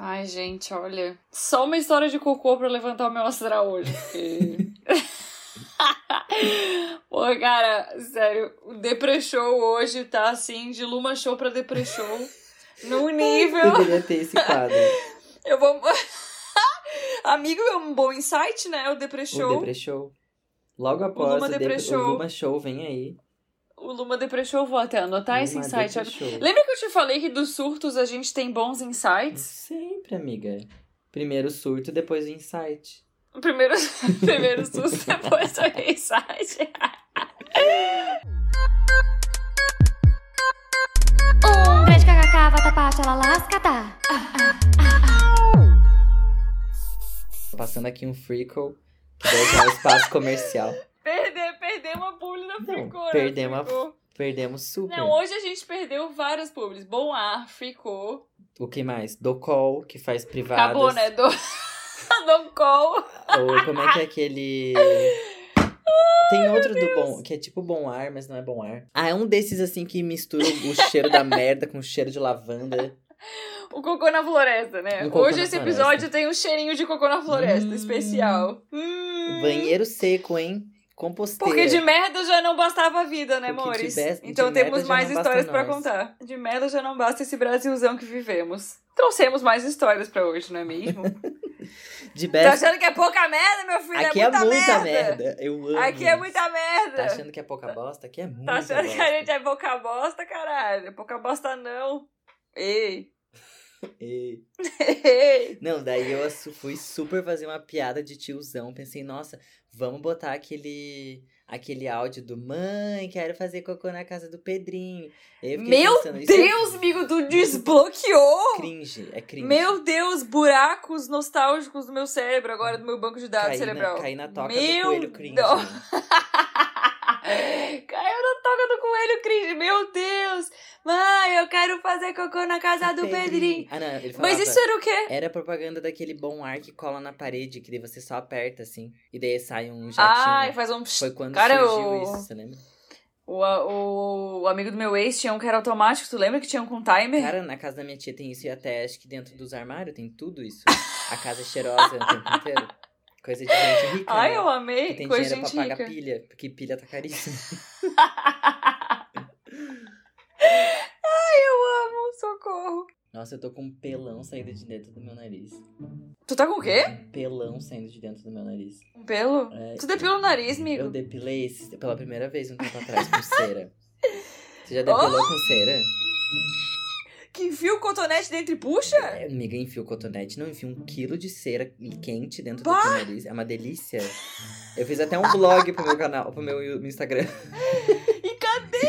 Ai, gente, olha. Só uma história de cocô pra levantar o meu astral hoje. Porque... Pô, cara, sério, o Depre Show hoje tá assim, de Luma Show pra Depre Show. num nível. Deveria ter esse quadro. Eu vou. Amigo, é um bom insight, né? O Depre Show. O Depre Show. Logo após Luma o, Depre- Show. o Luma Show, vem aí. O Luma Depre Show, vou até anotar esse Luma insight. Depre Show. Lembra que eu te falei que dos surtos a gente tem bons insights? Sempre, amiga. Primeiro surto, depois o insight. Primeiro, primeiro susto, depois o insight. Um grande kkk, vatapá, ela lascada. Passando aqui um freakle, que daí já é o espaço comercial. Perdemos a publi da Fricô, né? perdemos. Perdemos super. Não, hoje a gente perdeu várias publis. Bom Ar, Fricô. O que mais? Docol, que faz privadas. Acabou, né? Do... do call. Ou como é que é aquele. Tem outro do bom, que é tipo bom ar, mas não é bom ar. Ah, é um desses assim que mistura o cheiro da merda com o cheiro de lavanda. O Cocô na Floresta, né? Cocô Hoje esse episódio tem um cheirinho de Cocô na Floresta, Hum. especial. Hum. Banheiro seco, hein? Composteira. Porque de merda já não bastava a vida, né, Porque amores? então temos mais histórias pra nós. contar. De merda já não basta esse Brasilzão que vivemos. Trouxemos mais histórias pra hoje, não é mesmo? De tá best... achando que é pouca merda, meu filho? Aqui é muita, merda. merda. Eu amo. Aqui é muita merda. Tá achando que é pouca bosta? Aqui é muita Tá achando bosta. que a gente é pouca bosta, caralho? Pouca bosta não. Ei. Ei. Ei. Não, daí eu fui super fazer uma piada de tiozão. Pensei, nossa, vamos botar aquele aquele áudio do mãe, quero fazer cocô na casa do Pedrinho. Meu pensando, é Deus, amigo, tu desbloqueou! cringe, é cringe. Meu Deus, buracos nostálgicos do meu cérebro, agora do meu banco de dados caí cerebral. na, caí na toca Meu do coelho cringe. Deus. Caiu na toca do coelho cringe, meu Deus! Mãe, eu quero fazer cocô na casa do Pedrinho. Ah, não, ele Mas falava, isso era o quê? Era propaganda daquele bom ar que cola na parede, que daí você só aperta assim, e daí sai um jatinho. Ai, faz um. Foi quando Cara, surgiu o- isso, você lembra? O, o, o amigo do meu ex tinha um que era automático, tu lembra que tinha um com timer? Cara, na casa da minha tia tem isso e até acho que dentro dos armários tem tudo isso. A casa é cheirosa o tempo inteiro. Coisa de gente rica. Ai, né? eu amei. Que tem Coisa dinheiro pra pagar rica. pilha, porque pilha tá caríssima. Ai, eu amo, socorro. Nossa, eu tô com um pelão saindo de dentro do meu nariz. Tu tá com o quê? Um pelão saindo de dentro do meu nariz. Um pelo? É, Tu depila o nariz, eu amigo? depilei esse pela primeira vez um tempo atrás com cera. Você já depilou com cera? Que enfia o cotonete dentro e puxa? É, amiga, enfia o cotonete, não enfia um quilo de cera quente dentro do Bah! teu nariz. É uma delícia. Eu fiz até um blog pro meu canal, pro meu Instagram. E cadê?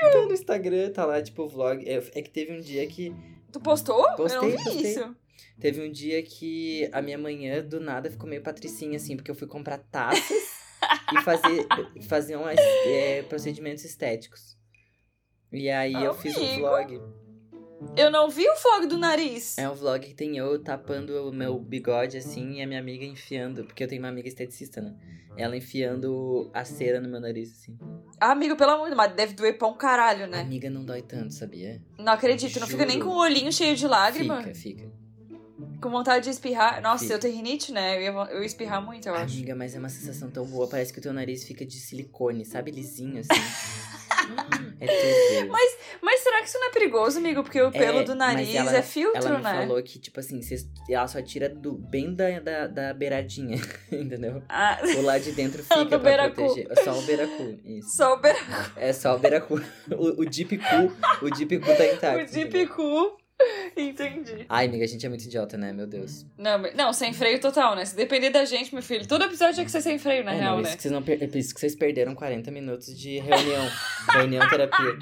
Tá no Instagram, tá lá, tipo, vlog. É, é que teve um dia que. Tu postou? eu Postei, não vi postei. isso. Teve um dia que a minha manhã, do nada, ficou meio patricinha, assim, porque eu fui comprar taças e fazer, fazer umas, é, procedimentos estéticos. E aí eu fiz um Amigo. vlog. Eu não vi o vlog do nariz. É um vlog que tem eu tapando o meu bigode, assim, e a minha amiga enfiando, porque eu tenho uma amiga esteticista, né? Ela enfiando a cera no meu nariz, assim. Ah, amigo, pelo amor de Deus, mas deve doer pra um caralho, né? Amiga, não dói tanto, sabia? Não acredito, não fica nem com o olhinho cheio de lágrima. Fica, fica. Com vontade de espirrar. Nossa, Fica. eu tenho rinite, né? Eu ia, eu ia espirrar muito, eu acho. Amiga, mas é uma sensação tão boa. Parece que o teu nariz fica de silicone, sabe? Lisinho, assim. É tudo. Mas, mas será que isso não é perigoso, amigo? Porque o pelo do mas nariz ela- é filtro, Ela né? falou que, tipo assim, ela só tira do, bem da, da, da beiradinha, entendeu? Ah, O lá de dentro fica Do pra beiracu. proteger. É só o beiracu, isso. só o, beira... É só o beiracu. O, o deep cu, o deep cu tá intacto. o deep cu. Entendi. Ai, amiga, a gente é muito idiota, né? Meu Deus. Não, não, sem freio total, né? Se depender da gente, meu filho, todo episódio tinha que ser sem freio, na é, real, não, né? isso que vocês não per- é por isso que vocês perderam 40 minutos de reunião. reunião terapia.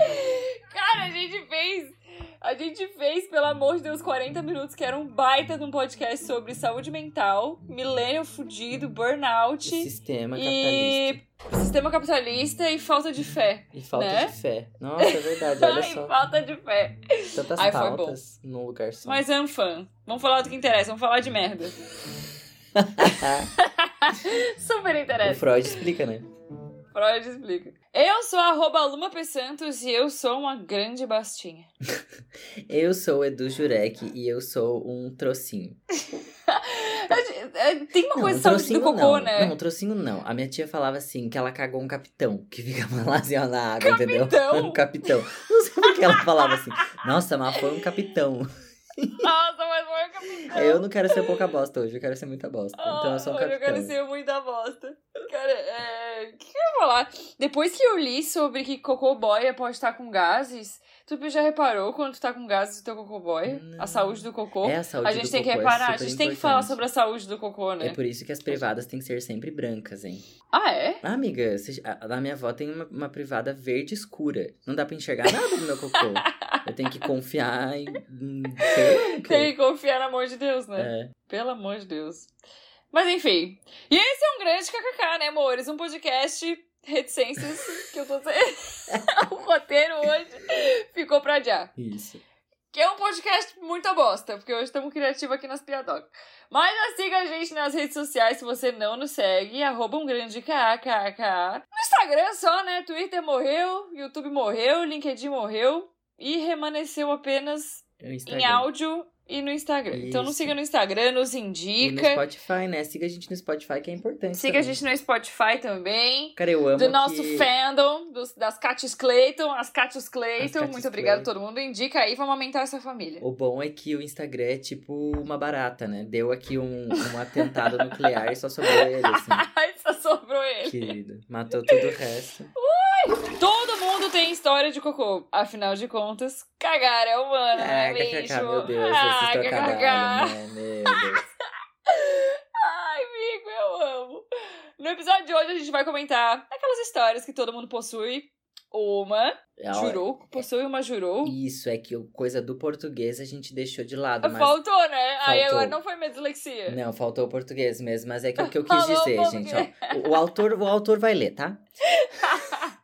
Cara, a gente fez. A gente fez, pelo amor de Deus, 40 minutos, que era um baita de um podcast sobre saúde mental, milênio fudido, burnout Sistema e capitalista. sistema capitalista e falta de fé. E falta né? de fé. Nossa, é verdade, olha só. falta de fé. Tantas Ai, foi bom. pautas num lugar só. Mas é um fã. Vamos falar do que interessa, vamos falar de merda. Super o interessa. Freud explica, né? Freud explica. Eu sou arroba Luma P. Santos e eu sou uma grande bastinha. Eu sou o Edu Jurek e eu sou um trocinho. É, Tem uma Não, coisa um de saúde do cocô, não. né? Não, um trocinho não. A minha tia falava assim, que ela cagou um capitão, que assim, ó, na água, entendeu? Capitão? Um capitão. Não sei por que ela falava assim. Nossa, mas foi um capitão. Nossa, mas foi o capitão. Eu não quero ser pouca bosta hoje, eu quero ser muita bosta. Então eu sou um Ah, Eu capitão. quero ser muita bosta. Cara, é... O que, que eu ia falar? Depois que eu li sobre que cocô boia pode estar com gases, tu já reparou quando tu tá com gases do teu cocô boia? Não. A saúde do cocô? É a saúde a gente do tem que cocô, é reparar, a super gente tem que falar importante. sobre a saúde do cocô, né? É por isso que as privadas têm que ser sempre brancas, hein? Ah, é? Ah, amiga, a- na minha avó tem uma, uma privada verde escura. Não dá pra enxergar nada do meu cocô. Eu tenho que confiar em. quê. Tem que confiar no amor de Deus, né? É. Pelo amor de Deus. Mas enfim. E esse é um grande kkk, né, amores? Um podcast reticências que eu tô dizendo. o roteiro hoje Isso. Que é um podcast muita bosta, porque hoje estamos criativos aqui nas piadocas. Mas siga a gente nas redes sociais se você não nos segue, arroba um grande KKK. No Instagram só, né? Twitter morreu, YouTube morreu, LinkedIn morreu e remanesceu apenas O em áudio e no Instagram. Então nos Isso. siga no Instagram, nos E no indica. Spotify, né? Siga a gente no Spotify, que é importante. Siga a também. gente no Spotify também. Cara, eu amo Do nosso que... fandom, dos, das Catis Clayton, as Catis As Clayton. Catis Muito obrigada a todo mundo. Indica aí, vamos aumentar essa família. O bom é que o Instagram é tipo uma barata, né? Deu aqui um, um atentado nuclear e só sobrou ele, assim. Ai, só sobrou ele. Querido. Matou todo o resto. Todo mundo tem história de cocô. Afinal de contas, cagar é humano, né, Ah, bicho? kkk, meu Deus, ah, kkk. cagando, né? Meu Deus. Ai, amigo, eu amo. No episódio de hoje a gente vai comentar aquelas histórias que todo mundo possui. Uma É, jurou, possui uma jurou. Isso, é que coisa do português a gente deixou de lado, mas... Faltou, né? Aí Faltou. agora não foi minha dislexia. Não, faltou o português mesmo, mas é que o que eu quis Falou dizer, gente, ó. O autor, o autor vai ler, tá?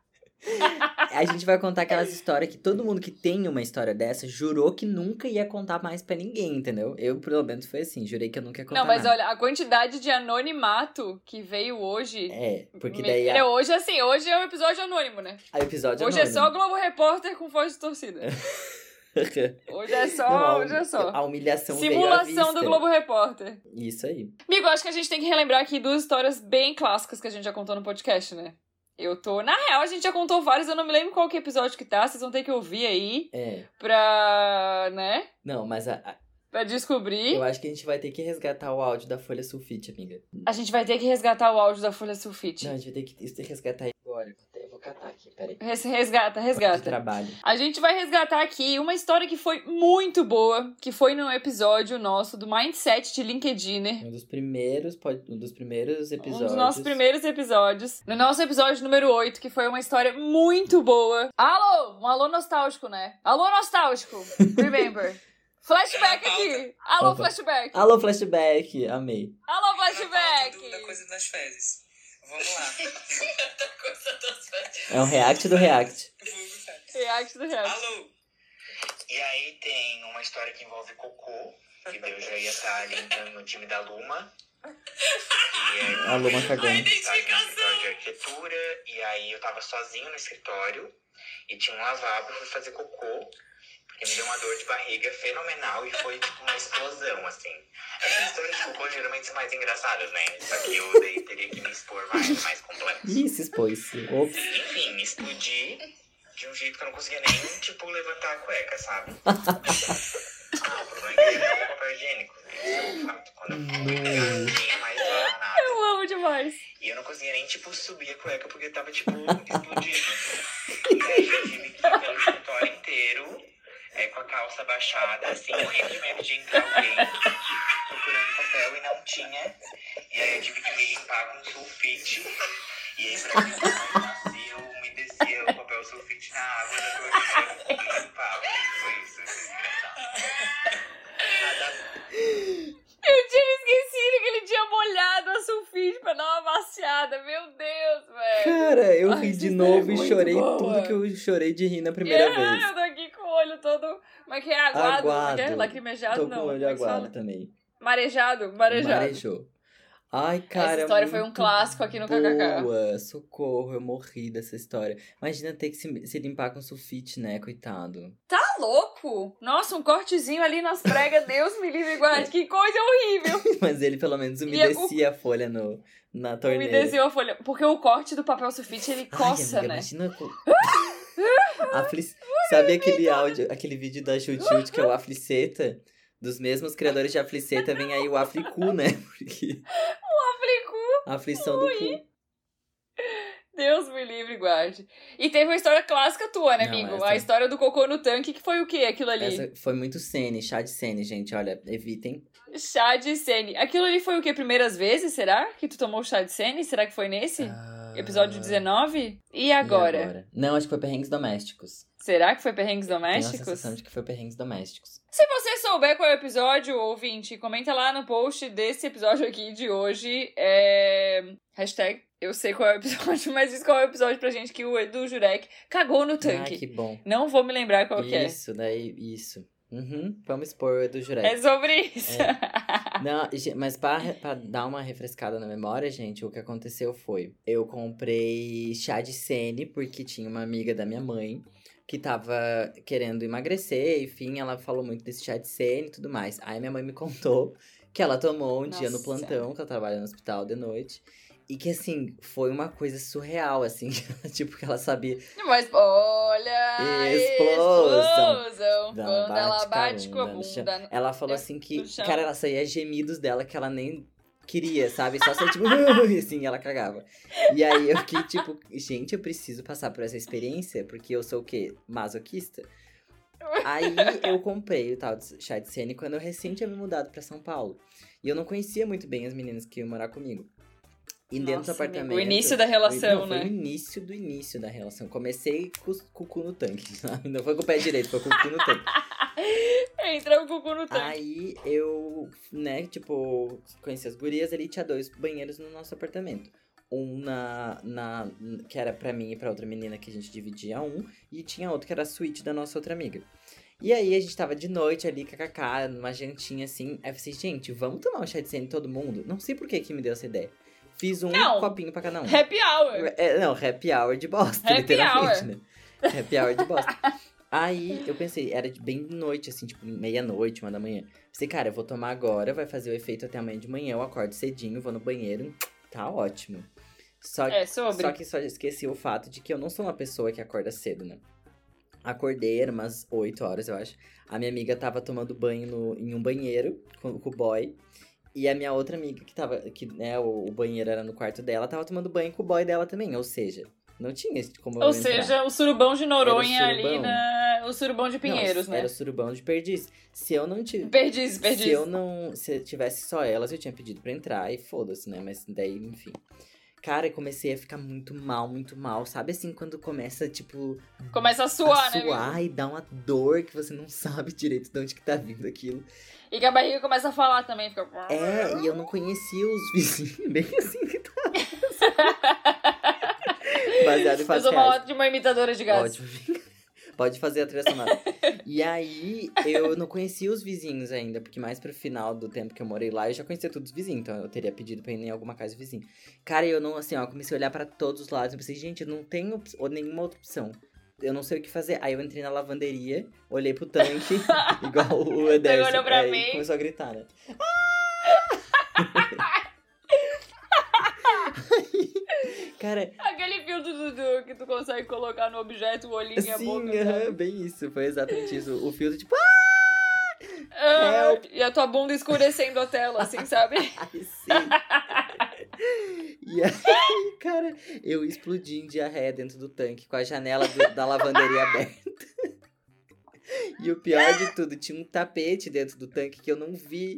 A gente vai contar aquelas histórias que todo mundo que tem uma história dessa jurou que nunca ia contar mais pra ninguém, entendeu? Eu, pelo menos, foi assim, jurei que eu nunca ia contar Não, mas nada. olha, a quantidade de anonimato que veio hoje. É, porque me- daí a, hoje assim, hoje é um episódio anônimo, né? a episódio Hoje é anônimo. só Globo Repórter com voz de torcida. Hoje é só, Não, a- hoje é só. A humilhação Simulação do. Globo Repórter. Isso aí. Amigo, acho que a gente tem que relembrar aqui duas histórias bem clássicas que a gente já contou no podcast, né? Eu tô. Na real, a gente já contou vários, eu não me lembro qual que episódio que tá, vocês vão ter que ouvir aí É. pra. né? Não, mas a- a- Pra descobrir. eu acho que a gente vai ter que resgatar o áudio da folha sulfite, amiga. A gente vai ter que resgatar o áudio da Folha Sulfite. Não, a gente vai ter que resgatar agora. Vou catar aqui, peraí. Res- Resgata, De resgata. trabalho. A gente vai resgatar aqui uma história que foi muito boa, que foi num episódio nosso do Mindset de LinkedIn. Um dos primeiros, um dos primeiros episódios. Um dos nossos primeiros episódios. No nosso episódio número 8, que foi uma história muito boa. Alô! Um alô nostálgico, né? Alô nostálgico! Remember. Flashback aqui! Alô, Opa. flashback! Alô, flashback! Amei. Alô, Da flashback! coisa das fezes. Vamos lá. É um react do react. React do react. Alô. E aí tem uma história que envolve cocô, que eu já ia estar ali entrando no time da Luma. E aí, A Luma cagando. tava no escritório de arquitetura, e aí eu tava sozinho no escritório, e tinha um lavabo, eu fui fazer cocô, porque me deu uma dor de barriga fenomenal, e foi tipo uma explosão, assim. Essas histórias de cocô geralmente são mais engraçadas, né? Só que eu daí teria que me expor mais, mais complexo. Ih, se expôs. Enfim, explodi de um jeito que eu não conseguia nem, tipo, levantar a cueca, sabe? ah, o problema é que eu papel higiênico. Isso é um fato. Quando eu não tinha mais nada. Eu amo demais. E eu não conseguia nem, tipo, subir a cueca porque tava, tipo, explodindo. E aí eu tive que ir pelo escritório inteiro, é, com a calça baixada, assim, morrendo de medo de entrar alguém, procurando papel e não tinha. E aí eu tive que me limpar com sulfite. E aí, pra mim, eu umedecia o papel sulfite na água da torneira e limpava. Foi isso, foi engraçado. Nada Eu tinha esquecido que ele tinha molhado a sulfite pra dar uma maciada. Meu Deus, velho. Cara, eu Ai, ri de é novo e chorei boa. tudo que eu chorei de rir na primeira É, vez. Eu tô aqui olho todo. Como é que é? Aguado? É é? Lacrimejado? Tô não. com o olho é aguado também. Marejado? Marejado. Marejou. Ai, cara. Essa história foi um clássico aqui no KKK. Boa, socorro, eu morri dessa história. Imagina ter que se, se limpar com sulfite, né, coitado. Tá louco? Nossa, um cortezinho ali nas pregas, Deus me livre guarde. Que coisa horrível. Mas ele pelo menos umedecia a folha no, na torneira. Umedeceu a folha. Porque o corte do papel sulfite, ele Ai, coça, amiga, né? Imagina. Afli... Sabe aquele áudio, aquele vídeo da Chut que é o Afliceta? Dos mesmos criadores de Afliceta, vem aí o Aflicu, né? Porque Aplicu. a aflição do cu. Deus me livre guarde. E teve uma história clássica tua, né, Não, amigo? essa- A história do cocô no tanque, que foi o quê? Aquilo ali? Essa foi muito Sene, chá de Sene, gente. Olha, evitem. Chá de sene. Aquilo ali foi o quê? Primeiras vezes, será? Que tu tomou chá de sene? Será que foi nesse? Ah, Episódio 19? E e agora? Não, acho que foi perrengues domésticos. Será que foi perrengues Tenho a domésticos? sensação de que foi perrengues domésticos. Se você souber qual é o episódio, ouvinte, comenta lá no post desse episódio aqui de hoje. É... Hashtag eu sei qual é o episódio, mas diz qual é o episódio pra gente que o Edu Jurek cagou no tanque. Ai, que bom. Não vou me lembrar qual que é. Isso, daí, isso. Uhum, vamos expor o Edu Jurek. É sobre isso. Não, ge- mas pra dar uma refrescada na memória, gente, o que aconteceu foi: eu comprei chá de sene, porque tinha uma amiga da minha mãe que tava querendo emagrecer, enfim, ela falou muito desse chá de sene e tudo mais. Aí minha mãe me contou que ela tomou um dia no Nossa. plantão, que ela trabalha no hospital de noite. E que, assim, foi uma coisa surreal, assim. tipo, que ela sabia. Mas olha! Explosão. Quando ela bate com a bunda. Ela falou assim que, cara, ela saía gemidos dela que ela nem queria, sabe? Só saía tipo, e assim, ela cagava. E aí eu fiquei tipo, gente, eu preciso passar por essa experiência, porque eu sou o quê? Masoquista? Aí eu comprei o tal de chá de cene quando eu tinha me mudado pra São Paulo. E eu não conhecia muito bem as meninas que iam morar comigo. E dentro do Nossa, apartamento. o início da relação, não, Foi o né? início do início da relação. Comecei com, com o cu no tanque. Não foi com o pé direito, foi com o cu no tanque. Entra o cucu no tanque. Aí eu, né, tipo, conheci as gurias ali, tinha dois banheiros no nosso apartamento. Um na, na. que era pra mim e pra outra menina que a gente dividia um, e tinha outro que era a suíte da nossa outra amiga. E aí a gente tava de noite ali, kkk, numa jantinha assim. Aí eu falei, gente, vamos tomar um chá de sene todo mundo? Não sei por que que me deu essa ideia. Fiz um Não. copinho pra cada um. Happy hour. É, não, happy hour de bosta, Happy literalmente, hour. né? Happy hour de bosta. Aí eu pensei, era bem de noite, assim, tipo, meia-noite, uma da manhã. Pensei, cara, eu vou tomar agora, vai fazer o efeito até amanhã de manhã, eu acordo cedinho, vou no banheiro, tá ótimo. Só, É, sobre. só que só esqueci o fato de que eu não sou uma pessoa que acorda cedo, né? Acordei, era umas 8 horas, eu acho. A minha amiga tava tomando banho no, em um banheiro com, com o boy. E a minha outra amiga, que tava. Que, né, o, banheiro era no quarto dela, tava tomando banho com o boy dela também. Ou seja, não tinha esse- como eu Ou entrar. seja, o surubão de Noronha Era o ali surubão. na. O surubão de Não, Pinheiros, né? Era o surubão de perdiz. Se eu não tivesse. Perdiz, perdiz. Se eu não. Se tivesse só elas, eu tinha pedido pra entrar e foda-se, né? Mas daí, enfim. Cara, eu comecei a ficar muito mal, muito mal. Sabe assim, quando começa, tipo, Começa a suar, a né? amigo? suar e dá uma dor que você não sabe direito de onde que tá vindo aquilo. E que a barriga começa a falar também. Fica... É, e eu não conhecia os vizinhos, bem assim que tá. Baseado em Eu fatos sou uma ótima imitadora de gatos. Ótimo. Pode fazer a trilha sonora. e aí, eu não conhecia os vizinhos ainda, porque mais pro final do tempo que eu morei lá, eu já conhecia todos os vizinhos, então eu teria pedido pra ir em alguma casa vizinha. Cara, eu não, assim, ó, comecei a olhar pra todos os lados, eu pensei, gente, eu não tenho ou nenhuma outra opção. Eu não sei o que fazer. Aí eu entrei na lavanderia, olhei pro tanque, igual o Ederson. olhou pra aí mim. começou a gritar, né? Cara, Aquele filtro do Dudu que tu consegue colocar no objeto o olhinho e a sim, boca. aham, sabe? bem isso. Foi exatamente isso. O filtro, tipo, Ah, Help. e a tua bunda escurecendo a tela, assim, sabe? Ai, sim. E aí, cara, eu explodi em diarreia dentro do tanque com a janela do- da lavanderia aberta. E o pior de tudo, tinha um tapete dentro do tanque que eu não vi.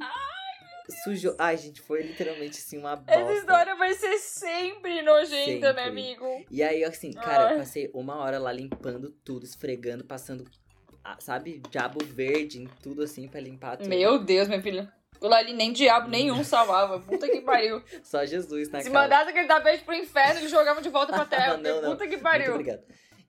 Sujou. Ai, gente, foi literalmente assim uma bosta. Essa história vai ser sempre nojenta, né, Sempre. amigo? E aí, assim, cara, Ai. eu passei uma hora lá limpando tudo, esfregando, passando, ah, sabe, diabo verde em tudo assim pra limpar tudo. Meu Deus, meu filho. Aquilo ali nem diabo nenhum salvava. Puta que pariu. Só Jesus na Se mandasse aquele tapete pro inferno, eles jogavam de volta pra terra. Não, não. Puta que Muito pariu. obrigado.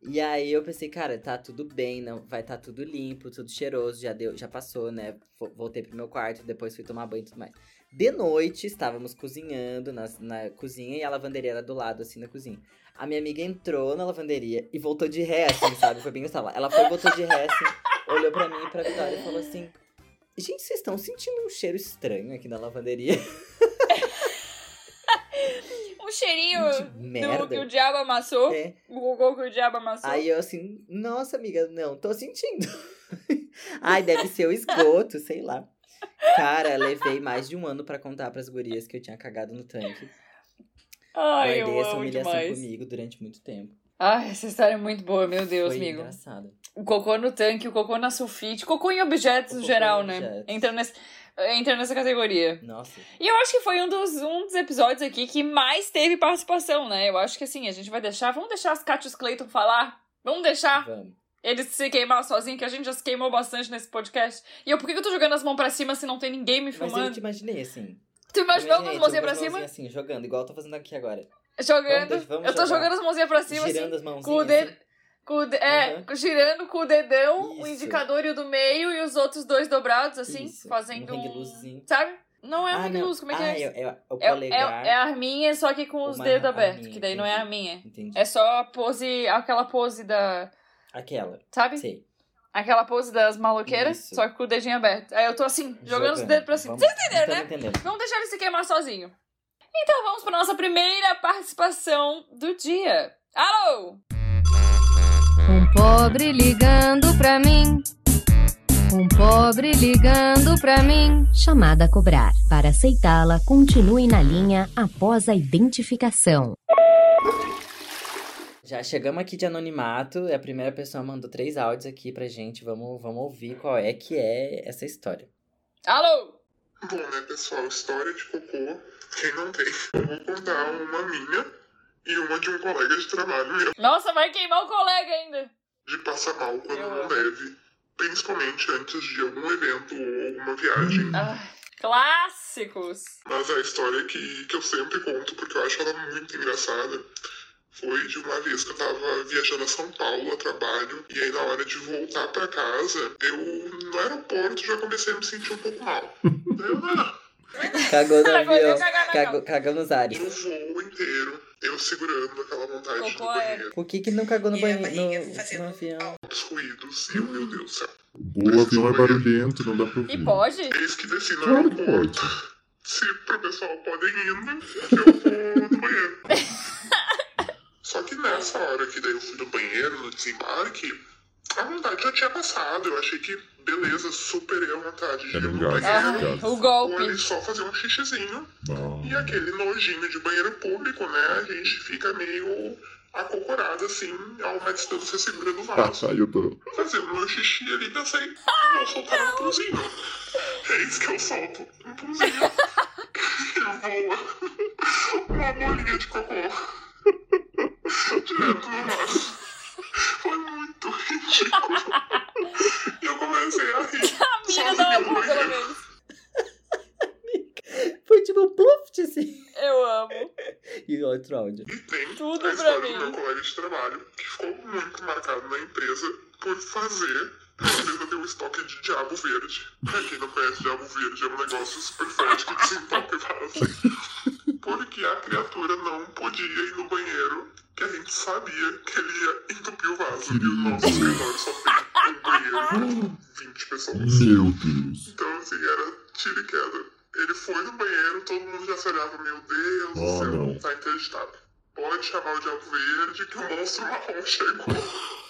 E aí eu pensei, cara, tá tudo bem, não, vai tá tudo limpo, tudo cheiroso, já deu, já passou, né? Vo- Voltei pro meu quarto, depois fui tomar banho e tudo mais. De noite, estávamos cozinhando na, na cozinha e a lavanderia era do lado, assim, na cozinha. A minha amiga entrou na lavanderia e voltou de ré, assim, sabe? Foi bem instalar. Ela foi, voltou de ré, assim, olhou pra mim e pra Vitória e falou assim: Gente, vocês estão sentindo um cheiro estranho aqui na lavanderia? Um cheirinho De do merda. que o diabo amassou. É. O cocô que o diabo amassou. Aí eu assim, nossa amiga, não, tô sentindo. Ai, deve ser o esgoto, sei lá. Cara, levei mais de um ano pra contar pras gurias que eu tinha cagado no tanque. Ai, Guardei eu essa humilhação demais. comigo durante muito tempo. Ai, essa história é muito boa, meu Deus, Foi amigo. engraçado. O cocô no tanque, o cocô na sulfite, cocô em objetos no geral, né? objetos. Entra nessa, entra nessa categoria. Nossa. E eu acho que foi um dos, um dos episódios aqui que mais teve participação, né? Eu acho que assim, a gente vai deixar. Vamos deixar as Catius Clayton falar? Vamos deixar Vamos. eles se queimar sozinho, que a gente já se queimou bastante nesse podcast. E eu, por que eu tô jogando as mãos pra cima se não tem ninguém me Mas eu filmando? te imaginei assim. Tu imaginou com as mãozinhas pra cima? assim, jogando, igual eu tô fazendo aqui agora. Jogando. Vamos, vamos eu tô jogar. jogando as mãozinhas pra cima, Girando assim. as mãozinhas. Com o dedo. assim. Com o de- É, Aham. girando com o dedão, o Isso. indicador e o do meio, e os outros dois dobrados, assim, Isso, fazendo um um. Sabe? Não é um ah, loose, como é que ah, é isso? é, é o É, polegar. é, é a arminha, só que com os dedos abertos, que daí não é a entendi. minha. Entendi. É só a pose, aquela pose da. Aquela, Sabe? sei. Aquela pose das maloqueiras, Isso. só que com o dedinho aberto. Aí eu tô assim, jogando, os dedos pra cima. Vamos- Vocês entenderam, né? entendendo. Vamos deixar ele se queimar sozinho. Então vamos pra nossa primeira participação do dia. Alô! Pobre ligando pra mim. Um pobre ligando pra mim. Chamada a cobrar. Para aceitá-la, continue na linha após a identificação. Já chegamos aqui de anonimato. A primeira pessoa mandou três áudios aqui pra gente. Vamos, vamos ouvir qual é que é essa história. Alô! Bom, né, pessoal? História de cocô, quem não tem? Eu vou contar uma minha e uma de um colega de trabalho meu, Nossa, vai queimar o colega ainda. De passar mal quando Eu não deve, principalmente antes de algum evento ou alguma viagem. Ai, clássicos. Mas a história que, que eu sempre conto, porque eu acho ela muito engraçada, foi de uma vez que eu tava viajando a São Paulo a trabalho, e aí na hora de voltar pra casa, eu no aeroporto já comecei a me sentir um pouco mal. Eu, ah, Cagou no avião. Cagou, cagou nos ares. o voo inteiro, eu segurando aquela vontade de ir Cocô no é- banheiro. Por que que não cagou no E banheiro, no, fazendo no avião? Altos ruídos, e eu, meu Deus do céu. O avião é barulhento, não dá pra E ouvir. pode? Eis que desci no Claro que aeroporto. Se pro pessoal podem indo, eu vou no banheiro. Só que nessa hora que daí eu fui no banheiro, no desembarque, a vontade já tinha passado. Eu achei que, beleza, superei a vontade de ir Era um no gato. banheiro. Gato. o Ou golpe. ali só fazer um xixizinho. Não. E aquele nojinho de banheiro público, né? A gente fica meio acocorado assim, ao uma distância segura do vaso. Ai, eu tô. Fazendo meu xixi ali, pensei, vou soltar um pulzinho. É isso que eu solto, um pulzinho. E voa uma bolinha de cocô. Direto no vaso. Foi muito ridículo. E eu comecei a rir. Sozinho no boca, pelo menos. Foi tipo um pluft, assim. Eu amo. E outro áudio. E tem Tudo a pra história mim. do meu colega de trabalho, que ficou muito marcado na empresa por fazer. A empresa tem um estoque de diabo verde. Pra quem não conhece, diabo verde é um negócio super forte que desentope vaso. Porque a criatura não podia ir no banheiro, que a gente sabia que ele ia entupir o vaso. E o nosso escritório só tem um banheiro com 20 pessoas. Meu Deus. Então, assim, era tiro e queda. Ele foi no banheiro, todo mundo já se olhava, meu Deus do Oh, céu, não. tá interditado. Pode chamar o Diabo Verde que o monstro marrom chegou.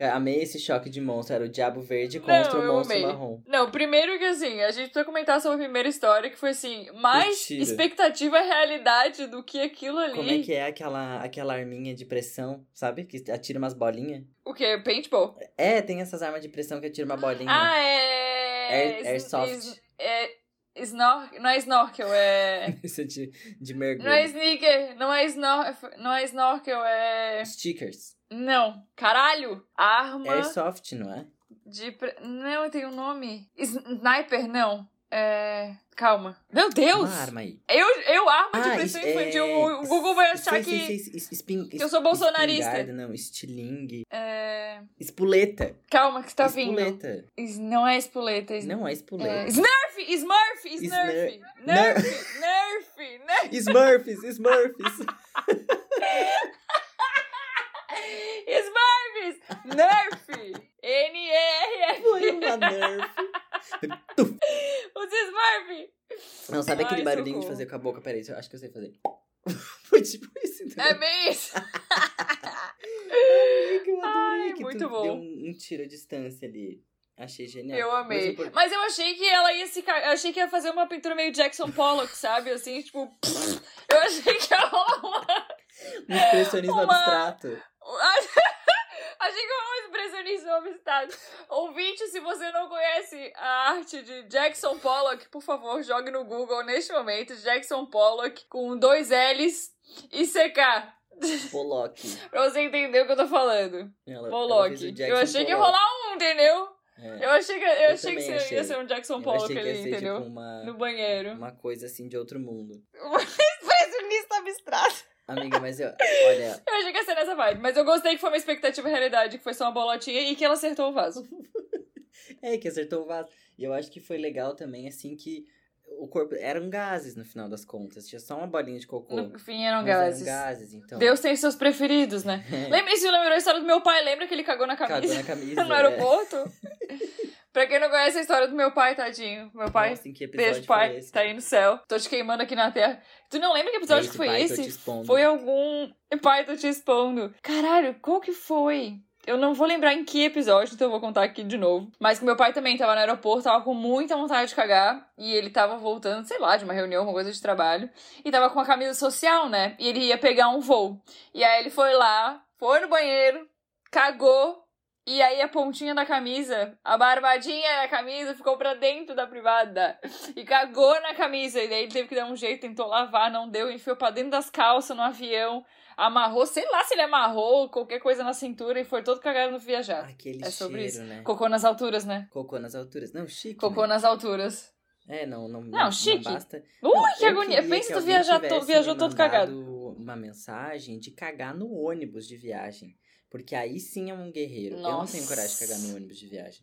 É, Amei esse choque de monstro. Era o Diabo Verde contra Não, o monstro amei. marrom. Não, primeiro que assim, a gente precisa comentar sobre a primeira história, que foi assim, mais Mentira. expectativa e realidade do que aquilo ali. Como é que é aquela, aquela arminha de pressão, sabe? Que atira umas bolinhas. O quê? Paintball? É, tem essas armas de pressão que atira uma bolinha. Ah, é. Air- airsoft. É. Snor... Não é snorkel, é. Isso de, de mergulho. Não é sneaker, não é, snor... não é snorkel, é. Stickers. Não. Caralho! Arma Airsoft, não é? de. Não, tem um nome. Sniper, não. É. Calma. Meu Deus! Uma arma aí. Eu, eu arma de Ah, pressão es- infantil. é, O Google vai achar sei, que. sei, sei, es- espin- que eu sou bolsonarista. não, estilingue. É... Espuleta. Calma, que tá vindo. espuleta. Es- Não é espoleta. es- Não é É... espuleta. Smurf! Smurf! Smurf! Snur- Nerf! Nerf! Nerf! Smurfs, Smurfs. Smurfs! Nerf! N-E-R-F! Foi uma Nerf. Os Smurf! Não, sabe aquele Ai, barulhinho de socorro. fazer com a boca? Peraí, eu acho que eu sei fazer. Foi tipo isso, entendeu? É bem isso! Ai, que eu adorei Ai, que muito bom. deu um, um tiro à distância ali. Achei genial. Eu Mas amei. o por- Mas eu achei que ela ia se. Eu achei que ia fazer uma pintura meio Jackson Pollock, sabe? Assim, tipo. Eu achei que ia rolar uma. Um expressionismo Uma- abstrato. Achei que era um expressionismo abstrato. Ouvinte, se você não conhece a arte de Jackson Pollock, por favor, jogue no Google neste momento. Jackson Pollock com dois L's e CK. Pollock. Pra você entender o que eu tô falando. Ela, ela Pollock. o Eu achei que ia rolar um, entendeu? É. Eu achei que, eu Eu achei que também ia achei. ser um Jackson Eu Pollock achei ali, ser entendeu? tipo uma, No banheiro. uma coisa assim de outro mundo. Expressionista abstrato. Amiga, mas eu. Olha, Eu achei que ia ser nessa vibe, mas eu gostei que foi uma expectativa realidade, que foi só uma bolotinha e que ela acertou o vaso. é que acertou o vaso. E eu acho que foi legal também, assim, que o corpo. Eram gases no final das contas. Tinha só uma bolinha de cocô. No fim eram gases. Eram gases, então. Deus tem seus preferidos, né? É. Lembra, isso lembrou a história do meu pai, lembra que ele cagou na Cagou camisa na camisa. no aeroporto? Pra quem não conhece a história do meu pai, tadinho. Meu pai, Nossa, em que episódio beijo pai, esse? tá aí no céu. Tô te queimando aqui na terra. Tu não lembra que episódio Esse que foi pai, esse? Foi algum. Pai, tô te expondo. Caralho, qual que foi? Eu não vou lembrar em que episódio, então eu vou contar aqui de novo. Mas que meu pai também tava no aeroporto, tava com muita vontade de cagar. E ele tava voltando, sei lá, de uma reunião, uma coisa de trabalho. E tava com a camisa social, né? E ele ia pegar um voo. E aí ele foi lá, foi no banheiro, cagou. E aí a pontinha da camisa, a barbadinha da camisa ficou pra dentro da privada. E cagou na camisa. E daí ele teve que dar um jeito, tentou lavar, não deu, enfiou pra dentro das calças no avião. Amarrou, sei lá se ele amarrou qualquer coisa na cintura e foi todo cagado no viajar. Aquele É sobre cheiro, né? Cocô nas alturas, né? Cocô nas alturas. Não, chique. Cocô né? nas alturas. É, não, não. Não, chique. basta. Ui, Não, que agonia. Pensa que tu viajar viajou todo cagado. Uma mensagem de cagar no ônibus de viagem. Porque aí sim é um guerreiro. Eu não tenho coragem de cagar no ônibus de viagem.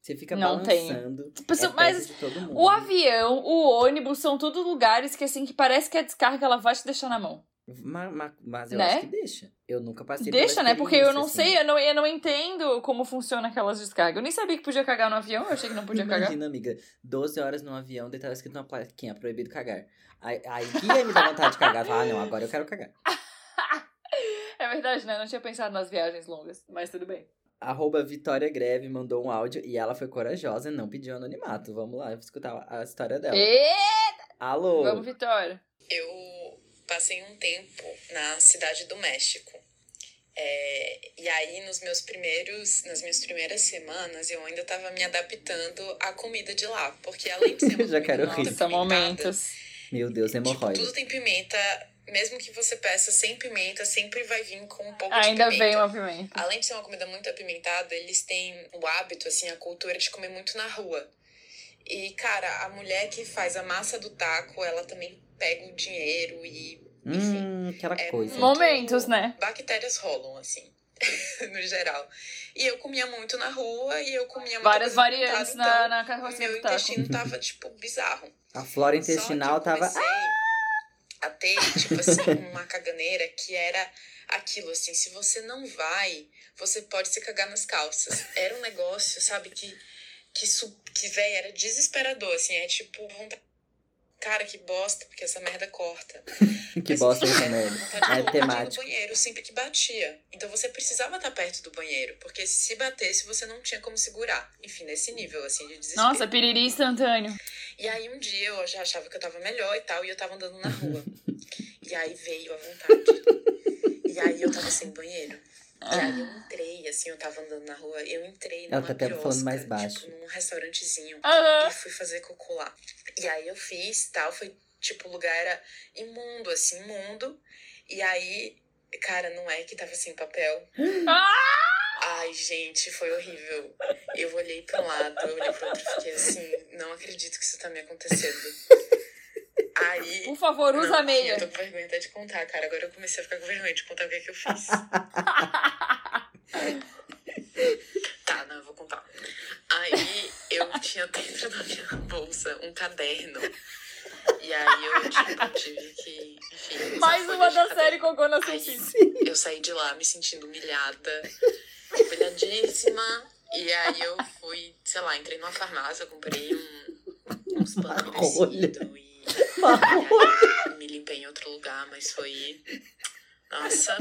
Você fica Não balançando. Pessoa- é mas perto de todo mundo. O avião, o ônibus, são tudo lugares que, assim, que parece que a descarga ela vai te deixar na mão. Ma- ma- Mas eu Né? acho que deixa. Eu nunca passei Deixa, né? Porque eu não experiência, sei, eu não, eu não entendo como funciona aquelas descargas. Eu nem sabia que podia cagar no avião, eu achei que não podia cagar. Imagina, amiga, 12 horas no avião, daí tava escrito uma plaquinha, proibido cagar. Aí, aí que ia me dar vontade de cagar. Falar, ah, não, agora eu quero cagar. É verdade, né? Não tinha pensado nas viagens longas, mas tudo bem. Arroba Vitória Greve mandou um áudio e ela foi corajosa, não pediu anonimato. Vamos lá escutar a história dela. E... Alô? Vamos, Vitória. Eu passei um tempo na cidade do México. É, e aí, nos meus primeiros, nas minhas primeiras semanas, eu ainda estava me adaptando à comida de lá. Porque além de ser uma Já quero muito rir. São momentos. Meu Deus, Tipo, hemorroida. tudo tem pimenta. Mesmo que você peça sem pimenta, sempre vai vir com um pouco Ainda de pimenta. vem uma pimenta. Além de ser uma comida muito apimentada, eles têm o hábito, assim, a cultura de comer muito na rua. E, cara, a mulher que faz a massa do taco, ela também pega o dinheiro e Hum, aquela É coisa. muito- Momentos, né? bactérias rolam, assim, no geral. E eu comia muito na rua e eu comia muito Várias variantes na, na então carrocinha meu do taco. intestino tava, tipo, bizarro. A flora intestinal tava. comecei a ter, tipo assim, uma caganeira que era aquilo, assim, se você não vai, você pode se cagar nas calças. Era um negócio, sabe, que, que, que véi, era desesperador, assim, é tipo, vontade- cara, que bosta, porque essa merda corta. que Mas, bosta essa merda. de É ir no temático. banheiro sempre que batia. Então você precisava estar perto do banheiro, porque se batesse você não tinha como segurar. Enfim, nesse nível, assim, de desespero. Nossa, piriri instantâneo. E aí um dia eu já achava que eu tava melhor e tal, e eu tava andando na rua. e aí veio a vontade. E aí eu tava sem banheiro. E aí eu entrei, assim, eu tava andando na rua, eu entrei Ela numa tá até falando mais quiosca, baixo. Tipo, num restaurantezinho. Aham. E fui fazer cocô lá. E aí eu fiz, tal, foi, tipo, o lugar era imundo, assim, imundo. E aí, cara, não é que tava sem papel. Ah! Ai, gente, foi horrível. Eu olhei pra um lado, eu olhei pro outro e fiquei assim, não acredito que isso tá me acontecendo. Aí. Por favor, usa não, a meia. Eu tô com vergonha até de contar, cara. Agora eu comecei a ficar com vergonha de contar o que é que eu fiz. tá, não, eu vou contar. Aí eu tinha dentro da minha bolsa um caderno. E aí eu tipo, tive que. Enfim, Mais uma da caderno. série Cocô na Sushi. eu saí de lá me sentindo humilhada, humilhadíssima. E aí eu fui, sei lá, entrei numa farmácia, comprei um, uns panos me limpei em outro lugar, mas foi. Nossa,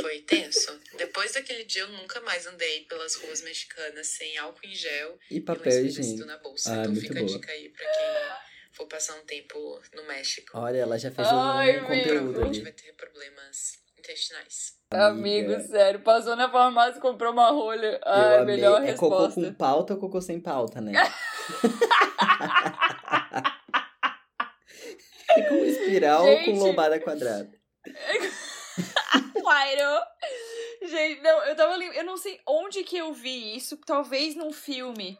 foi tenso. Depois daquele dia eu nunca mais andei pelas ruas mexicanas sem álcool em gel E papel higiênico. na bolsa. Ah, então fica a boa. dica aí pra quem for passar um tempo no México. Olha, ela já fez Ai, um conteúdo Provavelmente vai ali. ter problemas intestinais. Amigo, Amiga. sério, passou na farmácia e comprou uma rolha. Ai, melhor é cocô resposta. com pauta ou cocô sem pauta, né? é com espiral ou com Gente. lombada quadrada? Claro. Gente, não, eu tava. Eu não sei onde que eu vi isso, talvez num filme.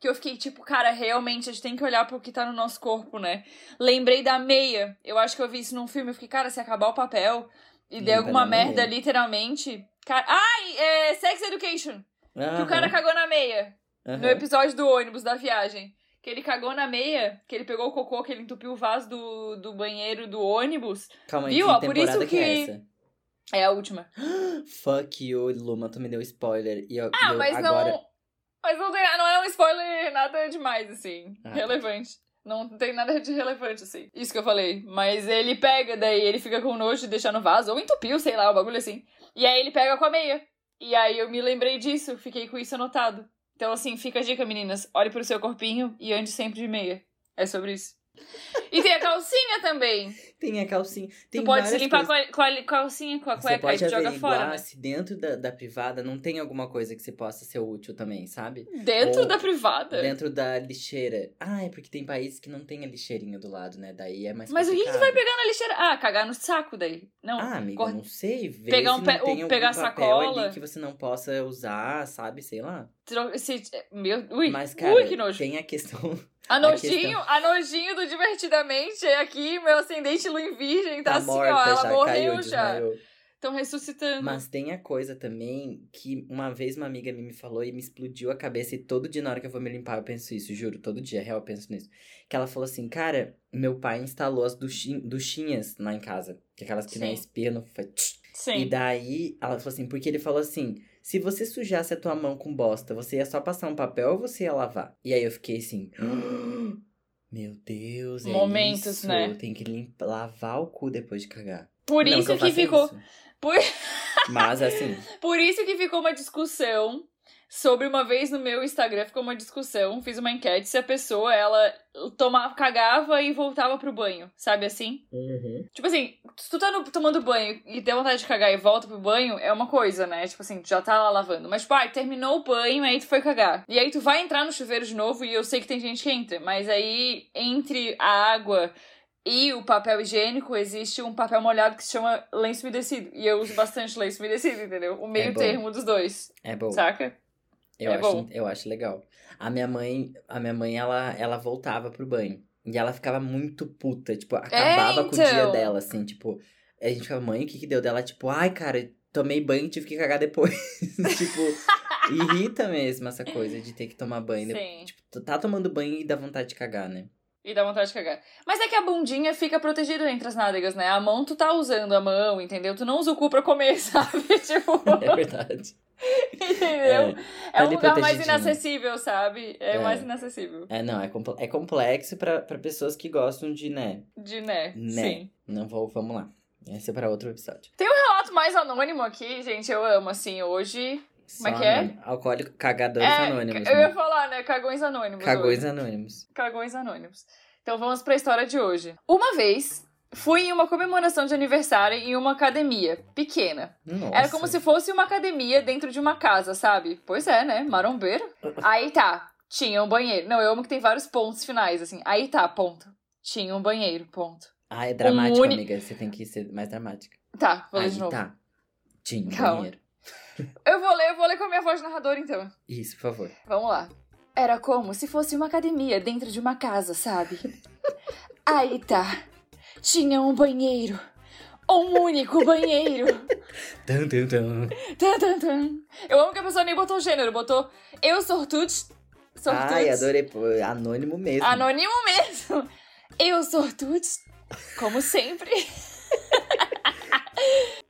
Que eu fiquei tipo, cara, realmente a gente tem que olhar pro que tá no nosso corpo, né? Lembrei da meia. Eu acho que eu vi isso num filme. Eu fiquei, cara, se acabar o papel e der alguma na meia. merda, literalmente. Cara... Ai, é Sex Education. Que o cara cagou na meia. No episódio do ônibus da viagem. Que ele cagou na meia, que ele pegou o cocô, que ele entupiu o vaso do, do banheiro do ônibus. Calma aí, Viu? que Ó, por isso que... é que- essa? É a última. Fuck you, Luma, tu me deu spoiler. E eu, Ah, eu mas agora... não. Mas não, tem, não é um spoiler nada demais, assim. Ah. Relevante. Não tem nada de relevante, assim. Isso que eu falei. Mas ele pega, daí ele fica com nojo de deixar no vaso, ou entupiu, sei lá, o bagulho assim. E aí ele pega com a meia. E aí eu me lembrei disso, fiquei com isso anotado. Então, assim, fica a dica, meninas. Olhe pro seu corpinho e ande sempre de meia. É sobre isso. E tem a calcinha também. Tem a calcinha. Tem tu pode se limpar coisas. com a, com a calcinha, com a Você cueca, aí pode tu joga fora, né? se dentro da, da privada não tem alguma coisa que você possa ser útil também, sabe? Dentro Ou da privada. Dentro da lixeira. Ah, é porque tem países que não tem a lixeirinha do lado, né? Daí é mais Mas o que, que complicado. vai pegar na lixeira? Ah, cagar no saco daí. Não. Ah, amiga, cor- não sei. Vê pegar um pe- tem pegar papel sacola. que você não possa usar, sabe? Sei lá. tro- se- meu, ui, Mas, cara, ui, que nojo. tem a questão... A nojinho, a nojinho do Divertidamente é aqui, meu ascendente lua em virgem, tá, Tá assim, morta ó, ela já, morreu caiu, já. Estão ressuscitando. Mas tem a coisa também que uma vez uma amiga me falou e me explodiu a cabeça e todo dia na hora que eu vou me limpar eu penso isso, juro, todo dia, real eu penso nisso. Que ela falou assim, cara, meu pai instalou as duchin duchinhas lá em casa, que aquelas que Sim. espirro, faz tch. E Sim. daí ela falou assim, porque ele falou assim, se você sujasse a tua mão com bosta, você ia só passar um papel ou você ia lavar? E aí eu fiquei assim, meu Deus, é Momentos, isso, né? Tem que limpar, lavar o cu depois de cagar. Por Não isso eu que, faça ficou. isso. Por... Mas assim, Por isso que ficou uma discussão sobre uma vez no meu Instagram ficou uma discussão, fiz uma enquete se a pessoa ela tomava, cagava e voltava pro banho, sabe assim? Tipo assim, se tu tá no- tomando banho e tem vontade de cagar e volta pro banho, é uma coisa, né? Tipo assim, tu já tá lá lavando. Mas, tipo, ah, terminou o banho, aí tu foi cagar. E aí tu vai entrar no chuveiro de novo e eu sei que tem gente que entra, mas aí entre a água e o papel higiênico existe um papel molhado que se chama lenço umedecido. E eu uso bastante lenço umedecido, entendeu? O meio bom. termo dos dois, é bom. saca? Eu, É acho, bom. eu acho legal. A minha mãe, a minha mãe, ela, ela voltava pro banho. E ela ficava muito puta, tipo, acabava com o dia então. dela, assim, tipo. A gente ficava, mãe, o que que deu dela? Tipo, ai, cara, tomei banho e tive que cagar depois. tipo, irrita mesmo essa coisa de ter que tomar banho. Sim. Tipo, tá tomando banho e dá vontade de cagar, né? E dá vontade de cagar. Mas é que a bundinha fica protegida entre as nádegas, né? A mão tu tá usando a mão, entendeu? Tu não usa o cu pra comer, sabe? tipo, É verdade. entendeu? É, tá um lugar mais inacessível, sabe? É, É. mais inacessível. É, não, é, compl- é complexo pra, pra pessoas que gostam de, né? De né? Né. Sim. Não vou, vamos lá. Esse é pra outro episódio. Relato mais anônimo aqui, gente, eu amo, assim, hoje. Como é Só que é? Alcoólico, cagadores É, anônimos. eu né? ia falar, né? Cagões anônimos. Cagões hoje. anônimos. Cagões anônimos. Então vamos pra história de hoje. Uma vez, fui em uma comemoração de aniversário em uma academia pequena. Nossa. Era como se fosse uma academia dentro de uma casa, sabe? Pois é, né? Marombeiro. Aí tá, tinha um banheiro. Não, eu amo que tem vários pontos finais, assim. Aí tá, ponto. Tinha um banheiro, ponto. Ah, é dramático, uni- amiga. Você tem que ser mais dramática. Tá, vou ler Aí de novo. tá. Tinha um Calma. banheiro. Eu vou ler, eu vou ler com a minha voz de narradora, então. Isso, por favor. Vamos lá. Era como se fosse uma academia dentro de uma casa, sabe? Aí tá. Tinha um banheiro. Um único banheiro. Tum, tum, tum. Tan, tan, tan. Eu amo que a pessoa nem botou gênero, botou eu sortude. Sortude. Ai, adorei. Anônimo mesmo. Anônimo mesmo. Eu sortude. Como sempre.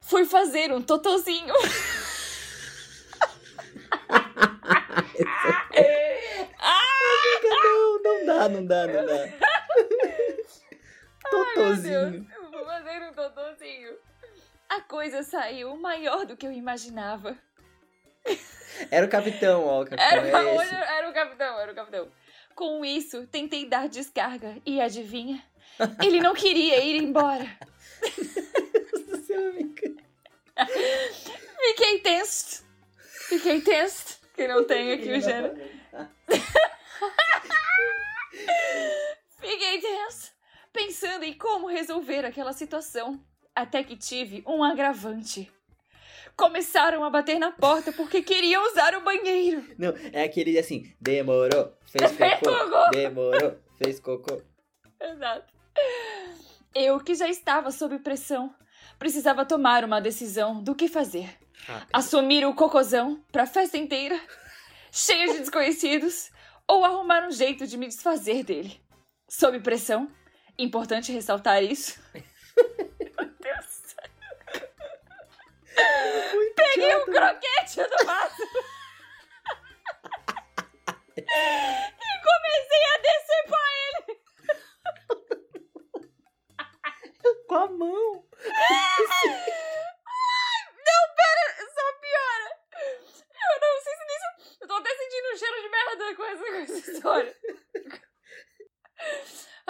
Fui fazer um totozinho. Amiga, não, não dá, não dá, não dá. Totozinho. eu vou fazer um totozinho. A coisa saiu maior do que eu imaginava. Era o capitão, ó. O capitão Era, é era o capitão, era o capitão. Com isso, tentei dar descarga e adivinha? Ele não queria ir embora. Fiquei tenso. Fiquei tenso. Que não tem aqui o gênero. Fiquei tenso. Pensando em como resolver aquela situação. Até que tive um agravante. Começaram a bater na porta porque queriam usar o banheiro. Não, é aquele assim, demorou, fez cocô, demorou, fez cocô. Exato. Eu, que já estava sob pressão, precisava tomar uma decisão do que fazer. Rápido. Assumir o cocôzão pra festa inteira, cheia de desconhecidos, ou arrumar um jeito de me desfazer dele. Sob pressão, importante ressaltar isso. Meu Deus. céu. Peguei um croquete do vaso. e comecei a decepar ele. Com a mão. Não, pera, só piora. Eu não sei se nisso. Eu tô até sentindo um cheiro de merda com essa, com essa história.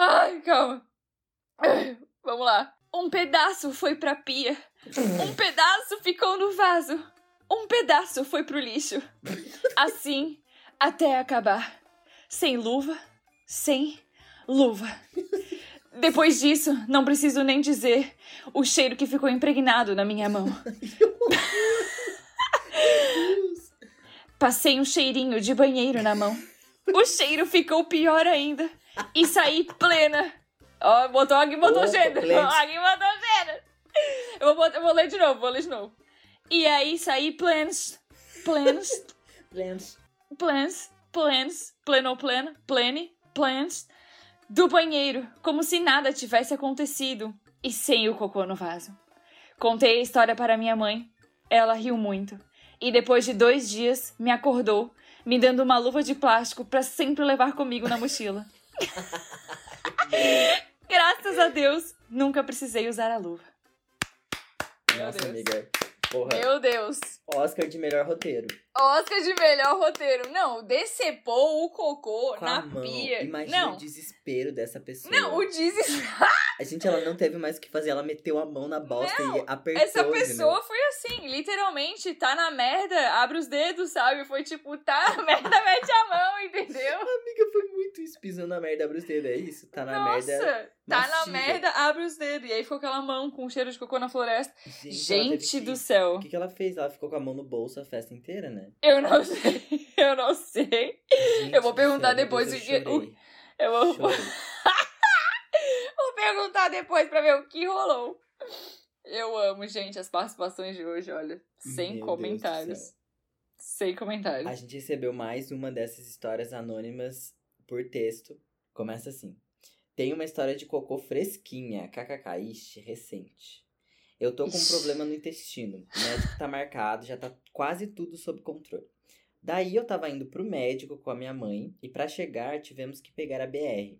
Ai, calma. Vamos lá. Um pedaço foi pra pia. Um pedaço ficou no vaso. Um pedaço foi pro lixo. Assim, até acabar. Sem luva, sem luva. Depois disso, não preciso nem dizer o cheiro que ficou impregnado na minha mão. Passei um cheirinho de banheiro na mão. O cheiro ficou pior ainda. E saí plena. Ó, botou aqui, botou Opa, gênero. Aqui botou gênero. Eu vou, botar- eu vou ler de novo, vou ler de novo. E aí saí plenos, plenos, Plans. plans, plans, pleno, pleno, plene, plans, do banheiro, como se nada tivesse acontecido e sem o cocô no vaso. Contei a história para minha mãe. Ela riu muito. E depois de dois dias, me acordou, me dando uma luva de plástico para sempre levar comigo na mochila. Graças a Deus, nunca precisei usar a luva. Meu Nossa, Deus. amiga. Porra. Meu Deus. Oscar de melhor roteiro. Oscar de melhor roteiro. Não, decepou o cocô Com na mão. pia. Imagina não, o desespero dessa pessoa. não, o desespero. A gente, ela não teve mais o que fazer. Ela meteu a mão na bosta Não, e apertou. Essa pessoa foi assim, literalmente, tá na merda, abre os dedos, sabe? Foi tipo, tá na merda, mete a mão, entendeu? Amiga, foi muito isso. Pisou na merda, abre os dedos. É isso? Tá na Nossa, merda. tá na mastiga. merda, abre os dedos. E aí ficou aquela mão com cheiro de cocô na floresta. Gente, Gente que- do céu. O que, que ela fez? Ela ficou com a mão no bolso a festa inteira, né? Eu não sei, eu não sei. Gente Eu vou perguntar céu, depois o eu que- chorei. Eu vou, vou perguntar depois pra ver o que rolou. Eu amo, gente, as participações de hoje, olha. Sem Meu comentários. Sem comentários. A gente recebeu mais uma dessas histórias anônimas por texto. Começa assim. Tem uma história de cocô fresquinha, kkk, ixi, recente. Eu tô com um problema no intestino. O médico tá marcado, já tá quase tudo sob controle. Daí eu tava indo pro médico com a minha mãe e pra chegar tivemos que pegar a BR.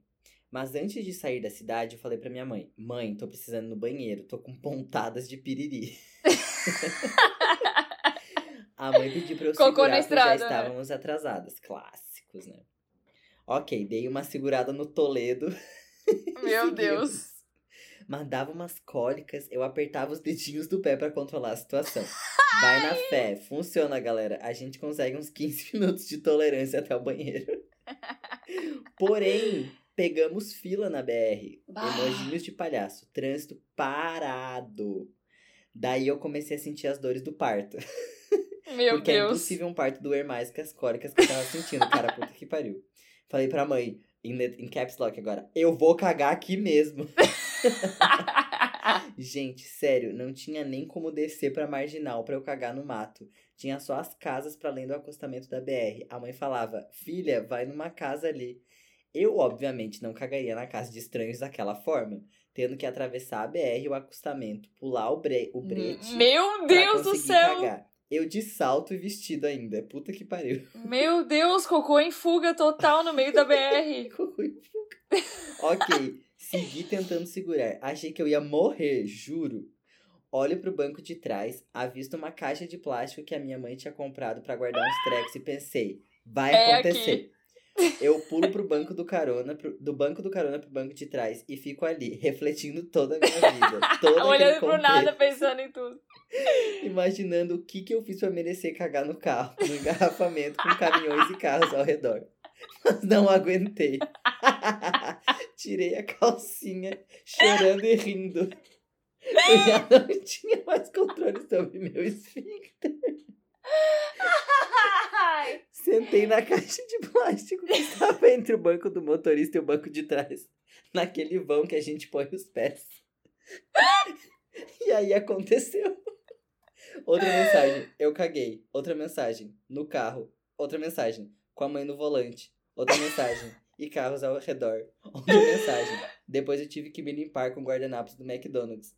Mas antes de sair da cidade, eu falei pra minha mãe: Mãe, tô precisando no banheiro, tô com pontadas de piriri. a mãe pediu pra eu Cocô segurar, na estrada, já né? estávamos atrasadas. Clássicos, né? Ok, dei uma segurada no Toledo. Meu. Deus. Mas dava umas cólicas, eu apertava os dedinhos do pé pra controlar a situação. Vai na fé, funciona, galera. A gente consegue uns 15 minutos de tolerância até o banheiro. Porém, pegamos fila na BR. Bah. Emojinhos de palhaço. Trânsito parado. Daí eu comecei a sentir as dores do parto. Meu porque é Deus. impossível um parto doer mais que as cólicas que eu tava sentindo, cara. Puta que pariu. Falei pra mãe, em caps lock agora, eu vou cagar aqui mesmo. Gente, sério, não tinha nem como descer pra marginal pra eu cagar no mato. Tinha só as casas pra além do acostamento da BR. A mãe falava, filha, vai numa casa ali. Eu, obviamente, não cagaria na casa de estranhos daquela forma, tendo que atravessar a BR e o acostamento, pular o, bre o brete. Meu pra Deus do céu! cagar. Eu de salto e vestido ainda. Puta que pariu. Meu Deus, cocô em fuga total no meio da BR. ok, segui tentando segurar. Achei que eu ia morrer, juro. Olho pro banco de trás, avisto uma caixa de plástico que a minha mãe tinha comprado pra guardar uns trecos e pensei, vai É acontecer. Eu pulo pro banco do carona, pro- do banco do carona pro banco de trás e fico ali, refletindo toda a minha vida. Todo Olhando pro nada, pensando em tudo. Imaginando o que, que eu fiz pra merecer cagar no carro, no engarrafamento com caminhões e carros ao redor. Mas não aguentei. Tirei a calcinha, chorando e rindo. Eu já não tinha mais controle sobre meu esfíncter. Sentei na caixa de plástico que estava entre o banco do motorista e o banco de trás. Naquele vão que a gente põe os pés. E aí aconteceu. Outra mensagem, eu caguei. Outra mensagem, no carro. Outra mensagem, com a mãe no volante. Outra mensagem, e carros ao redor. Outra mensagem, depois eu tive que me limpar com guardanapos do McDonald's.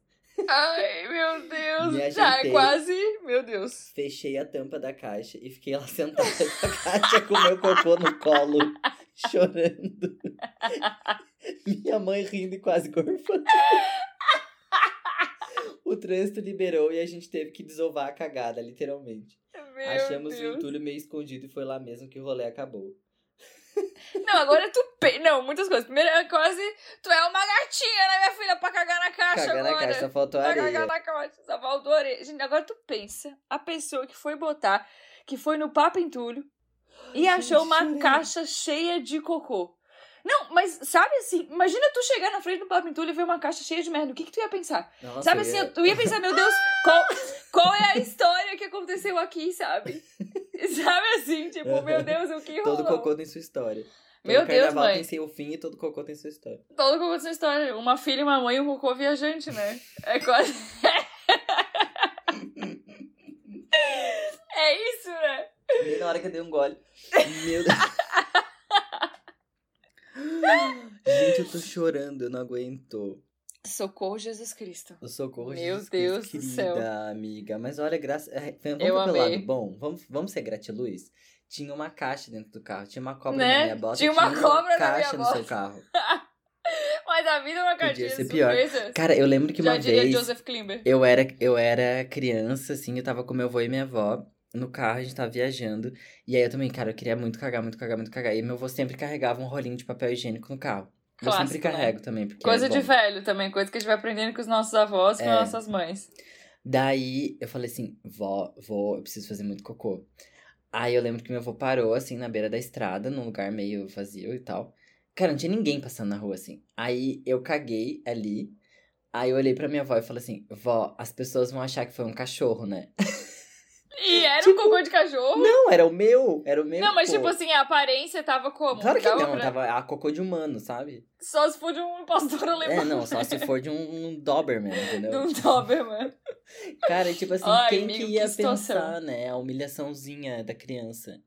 Ai, meu Me Deus. Já é ajeitei. quase. Meu Deus. Fechei a tampa da caixa e fiquei lá sentada com a caixa com meu cocô no colo, chorando. Minha mãe rindo e quase gorfando. O trânsito liberou e a gente teve que desovar a cagada, literalmente. Meu Achamos o Deus. entulho meio escondido e foi lá mesmo que o rolê acabou. Não, agora tu. Pe... Não, muitas coisas. Primeiro, é quase. Tu é uma gatinha, né, minha filha? Pra cagar na caixa Cagar na agora. caixa, só faltou Pra areia. cagar na caixa, só faltou areia. Gente, agora tu pensa. A pessoa que foi botar, que foi no Papo Entulho e achou uma caixa cheia de cocô. Não, mas sabe assim, imagina tu chegar na frente do Papo Entulho e ver uma caixa cheia de merda. O que, que tu ia pensar? Nossa, sabe eu assim, ia- tu ia pensar, meu Deus, qual, qual é a história que aconteceu aqui, sabe? sabe assim, tipo, meu Deus, o que rolou? Todo cocô tem sua história. Todo Meu Deus, carnaval mãe. tem seu fim e todo cocô tem sua história. Todo cocô tem sua história. Uma filha, uma mãe e um cocô viajante, né? É quase. é isso, né? Nem na hora que eu dei um gole. Meu Deus. Gente, eu tô chorando, eu não aguento. Socorro, Jesus Cristo. O socorro Meu Jesus Deus Cristo, do céu. querida amiga. Mas olha, graça. é, Vamos Eu pelo amei. lado bom. Vamos, vamos ser gratiluz. Tinha uma caixa dentro do carro. Tinha uma cobra Né? na minha bota. Tinha uma cobra na caixa minha no seu bota. carro. Mas a vida é uma cartinha ser de pior. Cara, eu lembro que Já uma vez. Joseph Klimber. Eu era, eu era criança, assim, eu tava com meu avô e minha avó no carro, a gente tava viajando. E aí eu também, cara, eu queria muito cagar, muito cagar, muito cagar. E meu avô sempre carregava um rolinho de papel higiênico no carro. Eu Clássico, sempre né? carrego também, porque Coisa é de velho também, coisa que a gente vai aprendendo com os nossos avós, com É. as nossas mães. Daí eu falei assim, vó, vó, eu preciso fazer muito cocô. Aí eu lembro que meu avô parou, assim, na beira da estrada, num lugar meio vazio e tal. Cara, não tinha ninguém passando na rua, assim. Aí eu caguei ali. Aí eu olhei pra minha avó e falei assim, vó, as pessoas vão achar que foi um cachorro, né? E era um cocô de cachorro? Não, era o meu, era o meu. Não, mas tipo assim, a aparência tava como? Claro que não, pra- tava a cocô de humano, sabe? Só se for de um pastor alemão. É, não, só se for de um, um Doberman, entendeu? De um Doberman. Cara, tipo assim, Ai, quem amigo, que que ia situação. pensar, né? A humilhaçãozinha da criança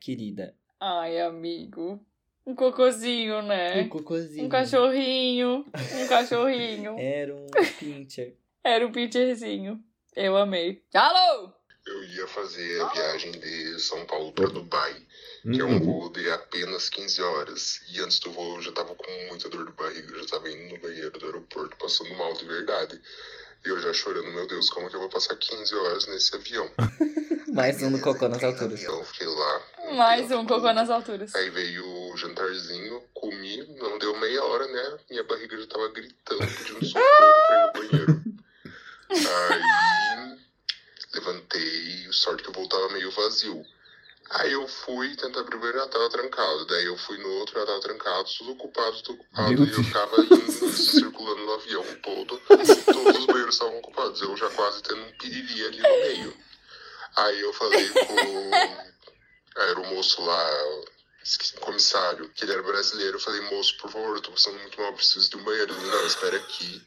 querida. Ai, amigo. Um cocôzinho, né? Um cocôzinho. Um cachorrinho. Um cachorrinho. Era um pincher. Era um pincherzinho. Eu amei. Alô! Eu ia fazer a viagem de São Paulo para Dubai, que é um voo de apenas 15 horas. E antes do voo eu já tava com muita dor de barriga, eu já tava indo no banheiro do aeroporto passando mal de verdade. E eu já chorando, meu Deus, como que eu vou passar 15 horas nesse avião? Mais um no cocô nas alturas. avião, fiquei lá. Mais um cocô nas alturas. Aí veio o jantarzinho, comi, não deu meia hora, né? Minha barriga já tava gritando, pedindo socorro pra ir no banheiro. Aí levantei, sorte que eu voltava meio vazio. Aí eu fui tentar primeiro Natal trancado, daí eu fui no outro Natal trancado, tudo ocupado, tudo ocupado, Meu e eu ficava indo, circulando no avião todo, todos os banheiros estavam ocupados, eu já quase tendo um piriri ali no meio. Aí eu falei com era o moço lá, o comissário, que ele era brasileiro, eu falei, moço, por favor, eu tô passando muito mal, preciso de um banheiro. Ele, não, espera aqui,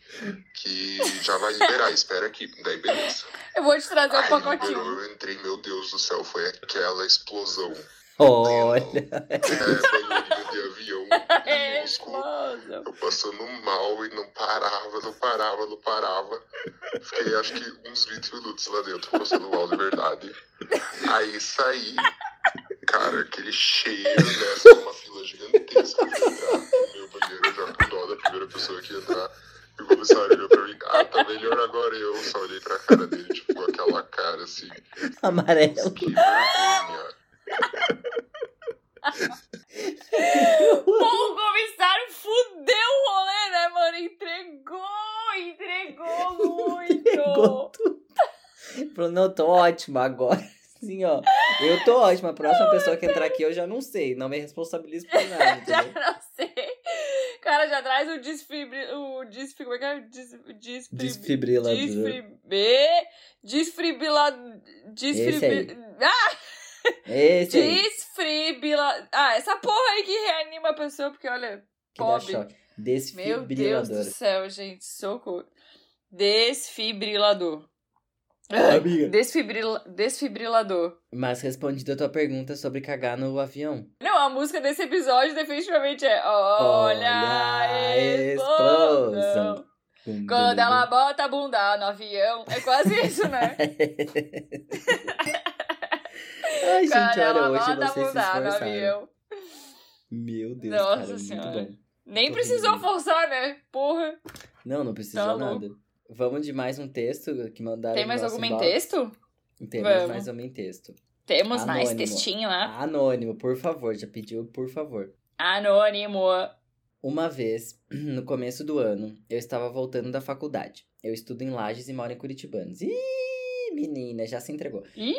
que já vai liberar, espera aqui. Daí, beleza. Eu vou te trazer um Aí pacotinho. liberou, eu entrei, meu Deus do céu, foi aquela explosão. Olha. É, banheirinho de avião, É. Eu passando mal e não parava, não parava, não parava. Fiquei acho que uns 20 minutos lá dentro, passando mal de verdade. Aí saí, cara, aquele cheiro, né? Só uma fila gigantesca pra entrar no meu banheiro, já com dó da primeira pessoa que ia entrar. E o comissário olhou pra mim, ah, tá melhor agora. E eu só olhei pra cara dele, tipo, aquela cara assim, Amarelo. que vergonha. O comissário fudeu o rolê, né, mano? Entregou, entregou muito. Entregou tudo. Falou, não, tô ótima agora. Assim, ó. Eu tô ótima. A próxima pessoa que entrar aqui eu já não sei. Não me responsabilizo por nada, Já entendeu? não sei. Cara, já traz o desfibri... O desfibri... Como é que é? Des... Desfibri... Desfibrilador. Desfribe... Desfibrila... Desfibri... Ah! Esse aí. Desfibrila... Ah, essa porra aí que reanima a pessoa, porque olha... Que Pobre. choque. Meu Deus Desfibrilador. do céu, gente. Socorro. Desfibrilador. Amiga. Desfibrila... Desfibrilador. Mas respondido a tua pergunta sobre cagar no avião. Não, a música desse episódio definitivamente é Olha, a explosão. Quando ela bota a bunda no avião. É quase isso, né? Ai, gente, Quando olha, hoje vocês se no esforçaram. avião. Meu Deus, Nossa cara, muito Senhora. bom. Nem Tô precisou rindo. forçar, né? Porra. Não, não precisou Tá nada. Vamos de mais um texto que mandaram Tem no mais nosso algum em texto? Temos Vamos. mais um em texto. Temos mais Anônimo. textinho lá. Anônimo, por favor, já pediu, por favor. Anônimo. Uma vez, no começo do ano, eu estava voltando da faculdade. Eu estudo em Lages e moro em Curitibanos. Ih, menina, já se entregou. Ih!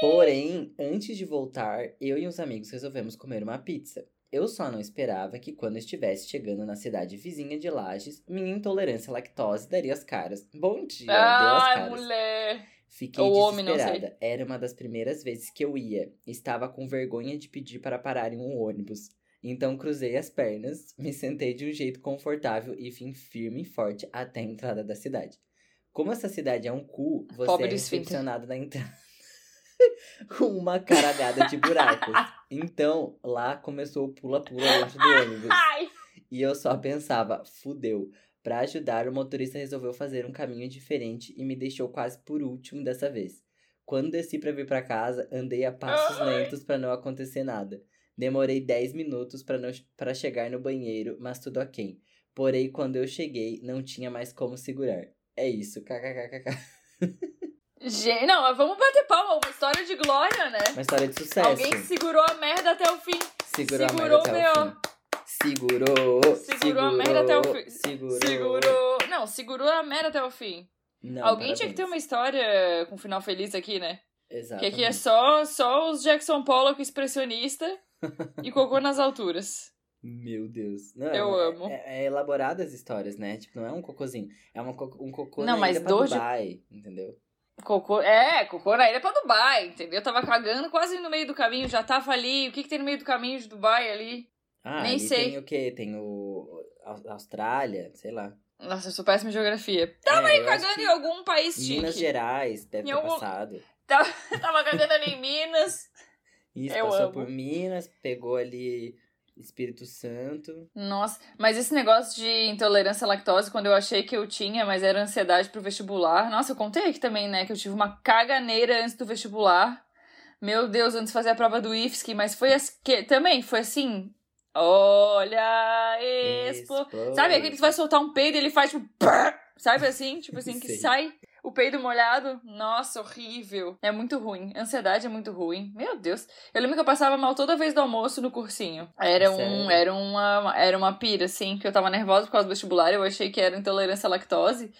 Porém, antes de voltar, eu e uns amigos resolvemos comer uma pizza. Eu só não esperava que quando estivesse chegando na cidade vizinha de Lages, minha intolerância à lactose daria as caras. Bom dia, deu as Ai, caras. mulher. Fiquei não desesperada. Era uma das primeiras vezes que eu ia. Estava com vergonha de pedir para parar em um ônibus. Então cruzei as pernas, me sentei de um jeito confortável e vim firme e forte até a entrada da cidade. Como essa cidade é um cu, você Pobre é do esfíncter. recepcionado na entrada com uma caralhada de buracos. Então, lá começou o pula-pula dentro do ônibus. Ai. E eu só pensava, fudeu. Pra ajudar, o motorista resolveu fazer um caminho diferente e me deixou quase por último dessa vez. Quando desci pra vir pra casa, andei a passos Ai. lentos pra não acontecer nada. Demorei 10 minutos para chegar no banheiro, mas tudo ok. Porém, quando eu cheguei, não tinha mais como segurar. É isso, kkkk. Gente, não, vamos bater palma. Uma história de glória, né? Uma história de sucesso. Alguém segurou a merda até o fim. segurou, a segurou merda até o fim. Segurou, Segurou a merda até o fim. Segurou. Segurou. Não, segurou a merda até o fim. Não, Alguém tinha que ter uma parabéns. história com final feliz aqui, né? Que Exatamente. aqui é só, só os Jackson Pollock expressionista e cocô nas alturas. Meu Deus. Não, Eu é, amo. É, é elaborada as histórias, né? Tipo, não é um cocôzinho. É uma um cocô Não, na mas ilha pra de- Dubai, entendeu? Cocô, é, cocô na ilha pra Dubai, entendeu? Tava cagando quase no meio do caminho, já tava ali. O que que tem no meio do caminho de Dubai ali? Ah, Nem sei. tem o quê? Tem o... Austrália, sei lá. Nossa, eu sou péssima em geografia. Tava Tava cagando em algum país Minas chique. Gerais deve Em ter algum- passado. Tava cagando ali em Minas. Isso, Eu passou amo. por Minas, pegou ali Espírito Santo. Nossa, mas esse negócio de intolerância à lactose, quando eu achei que eu tinha, mas era ansiedade pro vestibular. Nossa, eu contei aqui também, né? Que eu tive uma caganeira antes do vestibular. Meu Deus, antes de fazer a prova do IFSC, mas foi as que também foi assim. Olha, explo... Explode. Sabe aquele que tu vai soltar um peido e ele faz tipo. Sabe assim? Tipo assim, que Sei. sai o peido molhado. Nossa, horrível. É muito ruim. Ansiedade é muito ruim. Meu Deus. Eu lembro que eu passava mal toda vez do almoço no cursinho. Era, um, Sério? era, uma, era uma pira, assim, que eu tava nervosa por causa do vestibular. Eu achei que era intolerância à lactose.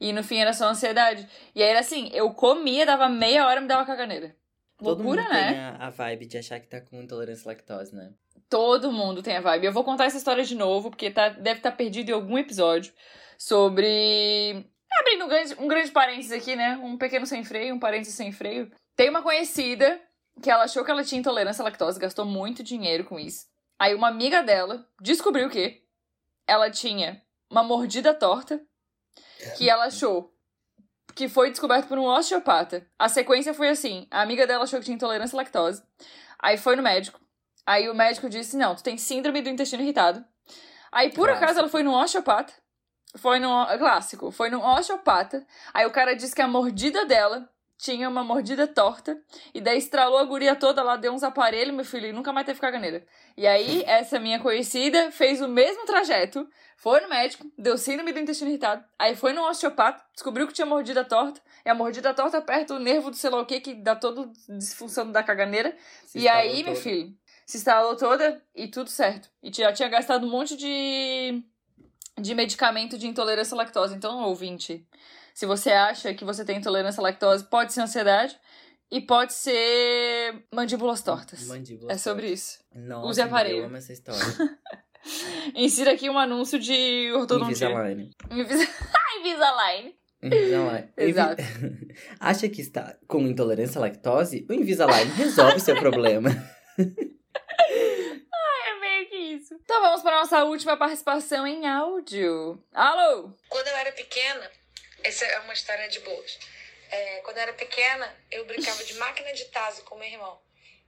E no fim era só ansiedade. E aí era assim, eu comia, dava meia hora e me dava caganeira. Todo loucura, mundo né? tem a, a vibe de achar que tá com intolerância à lactose, né? Todo mundo tem a vibe. Eu vou contar essa história de novo, porque tá, deve estar perdido em algum episódio. Sobre. Abrindo um grande, um grande parênteses aqui, né? Um pequeno sem freio, um parênteses sem freio. Tem uma conhecida que ela achou que ela tinha intolerância à lactose, gastou muito dinheiro com isso. Aí uma amiga dela descobriu que ela tinha uma mordida torta, que ela achou que foi descoberto por um osteopata. A sequência foi assim: a amiga dela achou que tinha intolerância à lactose. Aí foi no médico. Aí o médico disse: Não, tu tem síndrome do intestino irritado. Aí, por Clássico. acaso, ela foi no osteopata. Foi no. Clássico. Foi no osteopata. Aí o cara disse que a mordida dela tinha uma mordida torta. E daí estralou a guria toda lá, deu uns aparelhos, meu filho, e nunca mais teve caganeira. E aí, essa minha conhecida fez o mesmo trajeto. Foi no médico, deu síndrome do intestino irritado. Aí foi no osteopata, descobriu que tinha mordida torta. E a mordida torta aperta o nervo do sei lá o que, que dá toda disfunção da caganeira. Se e aí, meu todo. filho, se instalou toda e tudo certo. E já tinha gastado um monte de, de medicamento de intolerância à lactose. Então, ouvinte, se você acha que você tem intolerância à lactose, pode ser ansiedade e pode ser mandíbulas tortas. Mandíbula. É sobre isso. Nossa, Use aparelho. Eu amo essa história. Insira aqui um anúncio de ortodontia. Invisalign. Invisa- Invisalign. Invisalign. Exato. Acha que está com intolerância à lactose? O Invisalign resolve seu problema. Isso. Então vamos para nossa última participação em áudio. Alô? Quando eu era pequena, essa é uma história de boas. É, quando eu era pequena, eu brincava de máquina de taso com meu irmão.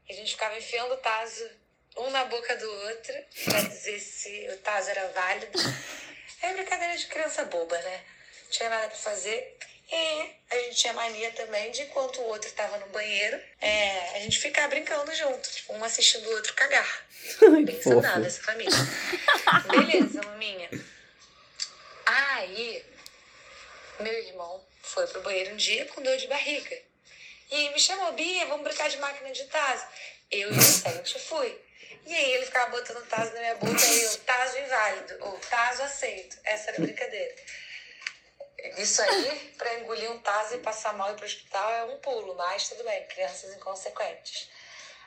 E a gente ficava enfiando o taso um na boca do outro pra dizer se o taso era válido. É brincadeira de criança boba, né? Não tinha nada pra fazer. E a gente tinha mania também de enquanto o outro tava no banheiro, é, a gente ficar brincando junto, tipo, um assistindo o outro cagar. Bem saudável essa família. Beleza, maminha. Aí, meu irmão foi pro banheiro um dia com dor de barriga. E me chamou, Bia, vamos brincar de máquina de taso. Eu inocente fui. E aí ele ficava botando taso na minha boca e eu, taso inválido, ou taso aceito. Essa era a brincadeira. Isso aí, pra engolir um taso e passar mal e ir pro hospital é um pulo, mas tudo bem, crianças inconsequentes.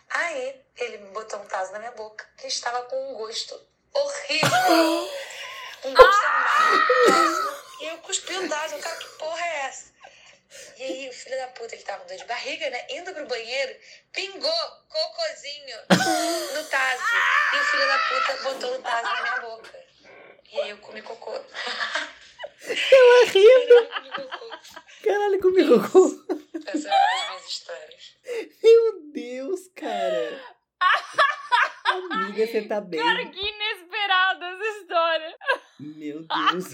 Aí ele me botou um taso na minha boca que estava com um gosto horrível. Um gosto péssimo. E eu cuspi o taso, eu, cara, que porra é essa? E aí o filho da puta, ele tava com dor de barriga, né? Indo pro banheiro, pingou cocôzinho no taso. E o filho da puta botou o taso na minha boca. E aí eu comi cocô. É horrível. Eu comi cocô. Essa é uma das minhas histórias. Meu Deus, cara. Amiga, você tá bem? Cara, que inesperada essa história. Meu Deus.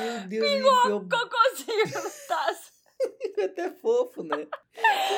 Meu Deus, Pingou, Cocôzinho no taço. Foi até fofo, né?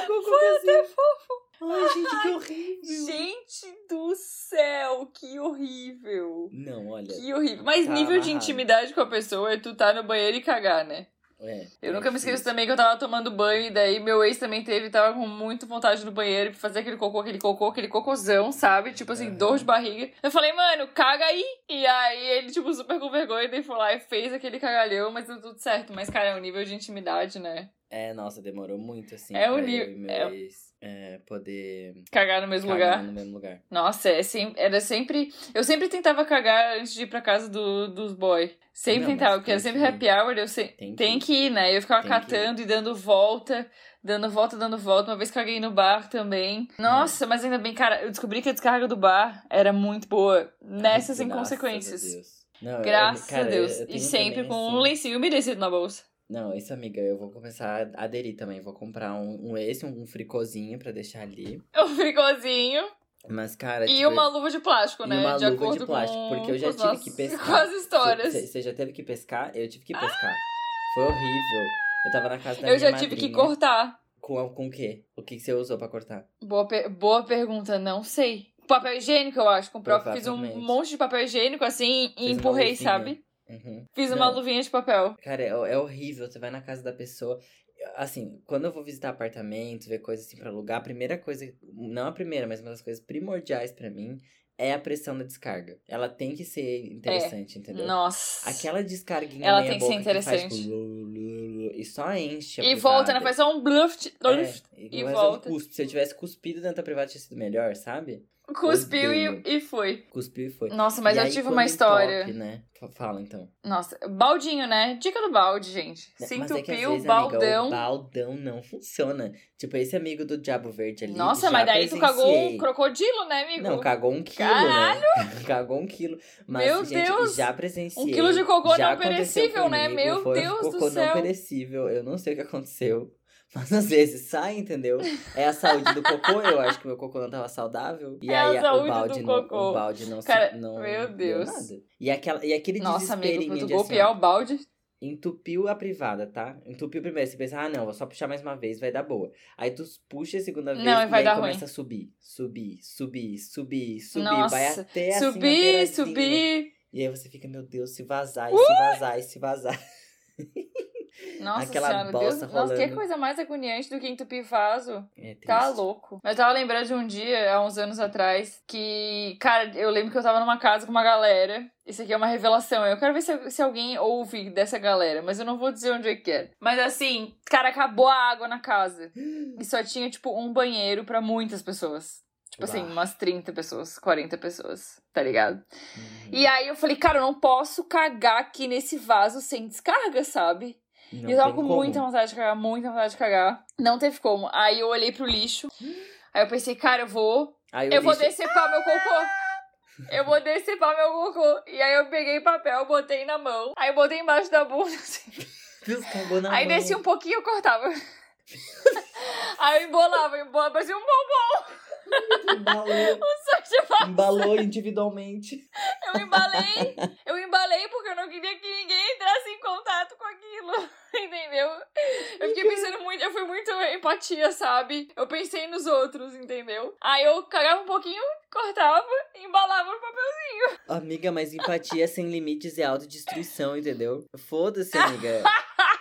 Ficou Foi até fofo. Ai, gente, que horrível. Gente do céu, que horrível. Não, olha. Que horrível. Mas Tá nível de amarrado. intimidade com a pessoa é tu tá no banheiro e cagar, né? É, Eu é nunca me esqueço também que eu tava tomando banho e daí meu ex também teve, tava com muito vontade no banheiro pra fazer aquele cocô, aquele cocô, aquele cocôzão, sabe? Tipo assim, Aham. dor de barriga. Eu falei, mano, caga aí. E aí ele, tipo, super com vergonha, daí foi lá e fez aquele cagalhão, mas deu tudo certo. Mas, cara, é um nível de intimidade, né? É, nossa, demorou muito, assim, É o pra nível- é- é, poder Cagar no mesmo cagar lugar. no mesmo lugar. Nossa, é sem- era sempre. Eu sempre tentava cagar antes de ir pra casa do, dos boy. Sempre Não, tentava, porque era sempre que happy hour, eu se... Tem que tem ir. que ir, né? Eu ficava Tem catando e dando volta, dando volta, dando volta. Uma vez caguei no bar também. Nossa, mas ainda bem, cara, eu descobri que a descarga do bar era muito boa nessas Ai, inconsequências. Graças a Deus. Não, eu- Graças cara, a Deus. eu- eu e sempre também, com um assim, lencinho umedecido na bolsa. Não, isso, amiga, eu vou começar a aderir também. Vou comprar um, um esse, um fricozinho pra deixar ali. Um frigozinho Mas, cara, e tipo, uma luva de plástico, e né? uma de luva acordo de plástico, com, porque eu já tive que pescar. Com as histórias. Você já teve que pescar? Eu tive que pescar. Foi horrível. Eu tava na casa da eu minha já tive que cortar. Com, com o quê? O que você usou pra cortar? Boa, per- boa pergunta, não sei. Papel higiênico, eu acho. Com o próprio, fiz um monte de papel higiênico assim e Fez empurrei, sabe? Uhum. Fiz uma Não. luvinha de papel. Cara, é, é horrível. Você vai na casa da pessoa. Assim, quando eu vou visitar apartamento, ver coisas assim pra alugar, a primeira coisa, não a primeira, mas uma das coisas primordiais pra mim é a pressão da descarga. Ela tem que ser interessante, entendeu? Nossa. Aquela descarguinha Ela tem que ser faz, interessante. tipo, lu, lu, lu, e só enche a E volta, né? privada. Faz só um bluff. bluff É, e mas volta. Eu cuspo. Se eu tivesse cuspido dentro da privada, tinha sido melhor, sabe? Cuspiu e, e foi. Cuspiu e foi. Nossa, mas E eu aí, tive uma história. entope, né? Fa- Fala então. Nossa, baldinho, né? Dica do balde, gente. Se Mas é que às entupiu, vezes, amiga, baldão. o baldão não funciona. Tipo, esse amigo do Diabo Verde ali. Nossa, já mas daí tu cagou presenciei. um crocodilo, né, amigo? Não, cagou um quilo, Caralho! né? cagou um quilo. Mas, Meu gente, Deus! já presenciei. Um quilo de cocô não perecível, né? Meu foi um Deus do cocô céu. não perecível. Eu não sei o que aconteceu. Mas às vezes sai, entendeu? É a saúde do cocô. Eu acho que meu cocô não tava saudável. E É aí o balde não, o balde não Cara, se, não meu deu Deus. E, aquela, e aquele Nossa, amigo, desesperinho tu de assim, ó, o balde. entupiu a privada, tá? Entupiu primeiro, você pensa, ah, não, vou só puxar mais uma vez, vai dar boa. Aí tu puxa a segunda vez Não, e vai aí começa ruim. a subir, subir, subir, subir, subir, Nossa, vai até assim, subir, beiradinha. subir. E aí você fica, meu Deus, se vazar, e se vazar, e se vazar. Nossa Aquela senhora, Deus. bosta Nossa, que rolando. coisa mais agoniante do que entupir vaso. É. Tá louco. Mas eu tava lembrando de um dia, há uns anos atrás, que, cara, eu lembro que eu tava numa casa com uma galera. Isso aqui é uma revelação. Eu quero ver se, se alguém ouve dessa galera, mas eu não vou dizer onde é que é. Mas assim, cara, acabou a água na casa. E só tinha, tipo, um banheiro pra muitas pessoas. Tipo assim, umas 30 pessoas, 40 pessoas, tá ligado? Uhum. E aí eu falei, cara, eu não posso cagar aqui nesse vaso sem descarga, sabe? Não e eu tava com como. muita vontade de cagar, muita vontade de cagar. Não teve como. Aí eu olhei pro lixo. Aí eu pensei, cara, eu vou. Aí Eu vou decepar meu cocô. Eu vou decepar meu cocô. E aí eu peguei papel, botei na mão. Aí eu botei embaixo da bunda. assim. Deus, Aí mão. desci um pouquinho e eu cortava. aí eu embolava, embolava, parecia um bombom. Embalou, eu embalou individualmente. Eu embalei, eu embalei porque eu não queria que ninguém entrasse em contato com aquilo, entendeu? Eu fiquei pensando muito, eu fui muito empatia, sabe? Eu pensei nos outros, entendeu? Aí eu cagava um pouquinho, cortava e embalava no papelzinho. Amiga, mas empatia sem limites é autodestruição, entendeu? Foda-se, amiga.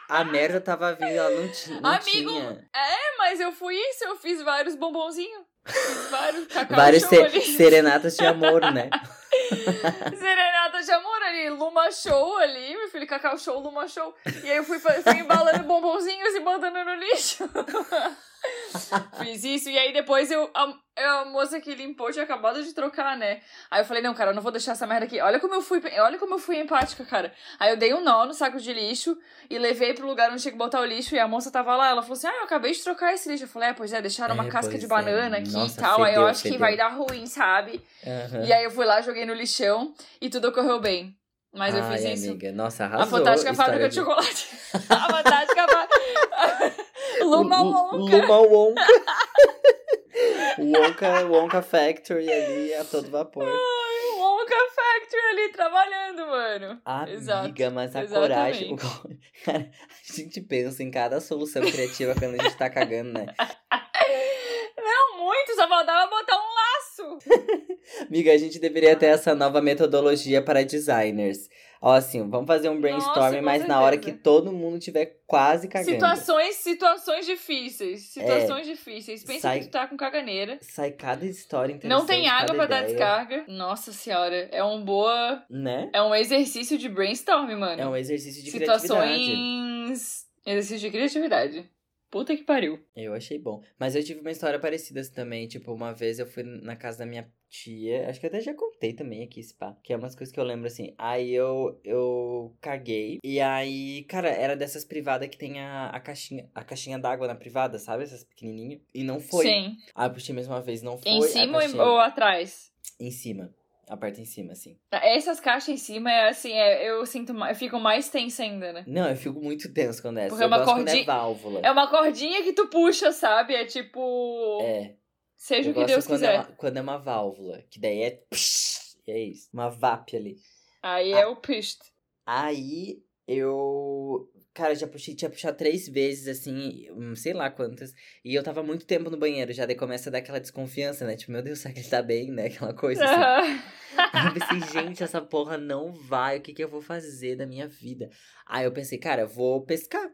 A merda tava vindo, ela não, ti- não Amigo, tinha. É, mas eu fui isso, eu fiz vários bombonzinhos. Fiz vários cacau Vários show se- ali. serenatas de amor, né? Serenata de amor ali, Luma Show ali, meu filho, Cacau Show, Luma Show. E aí eu fui, fui embalando bombonzinhos e botando no lixo. Fiz isso, e aí depois eu a, a moça que limpou tinha acabado de trocar, né? Aí eu falei, não, cara, eu não vou deixar essa merda aqui. Olha como eu fui, olha como eu fui empática, cara. Aí eu dei um nó no saco de lixo e levei pro lugar onde tinha que botar o lixo, e a moça tava lá, ela falou assim: Ah, eu acabei de trocar esse lixo. Eu falei, é, pois é, deixaram uma É, casca de é. banana aqui Nossa, e tal. aí eu fedeu, acho que fedeu. vai dar ruim, sabe? Aham. E aí eu fui lá, joguei no lixão e tudo ocorreu bem. Mas eu Ai, fiz isso. amiga, nossa, A arrasou. fantástica fábrica de história chocolate. a fantástica. Luma Lu- Wonka. Luma Wonka. Wonka, Wonka Factory ali a todo vapor. Ai, Wonka Factory ali trabalhando, mano. Exato. Amiga, mas a Exatamente. coragem. Cara, a gente pensa em cada solução criativa quando a gente tá cagando, né? Não muito, só faltava botar um laço. Amiga, a gente deveria ter essa nova metodologia para designers. Ó, assim, vamos fazer um brainstorming, com mas na hora que todo mundo tiver quase cagando. Situações, situações difíceis. Situações difíceis. Pensa Sai- que tu tá com caganeira. Sai cada história interessante. Não tem água pra dar descarga. Nossa senhora, é um boa. Né? É um exercício de brainstorm, mano. É um exercício de criatividade. Situações. Exercício de criatividade. Puta que pariu. Eu achei bom. Mas eu tive uma história parecida assim também. Tipo, uma vez eu fui na casa da minha tia. Acho que eu até já contei também aqui esse pá. Que é umas coisas que eu lembro assim. Aí eu, eu caguei. E aí, cara, era dessas privadas que tem a, a caixinha, a caixinha d'água na privada, sabe? Essas pequenininhas. E não foi. Sim. Aí eu puxei mais uma vez, não foi. Em cima caixinha- ou atrás? Em cima. Aperta em cima, assim. Essas caixas em cima é assim, é, eu sinto mais, eu fico mais tensa ainda, né? Não, eu fico muito tenso quando é essa. Porque eu é uma quando é cordinha- válvula. É uma cordinha que tu puxa, sabe? É tipo. É. Seja eu o que Deus quando quiser. É uma, quando é uma válvula. Que daí é. É isso. Uma VAP ali. Aí Ah. é o pist. Aí eu. Cara, já puxei, tinha puxado três vezes, assim, hum, sei lá quantas. E eu tava muito tempo no banheiro, já daí começa a dar aquela desconfiança, né? Tipo, meu Deus, será que ele tá bem, né? Aquela coisa assim. Aí eu pensei, gente, essa porra não vai, o que que eu vou fazer da minha vida? Aí eu pensei, cara, vou pescar.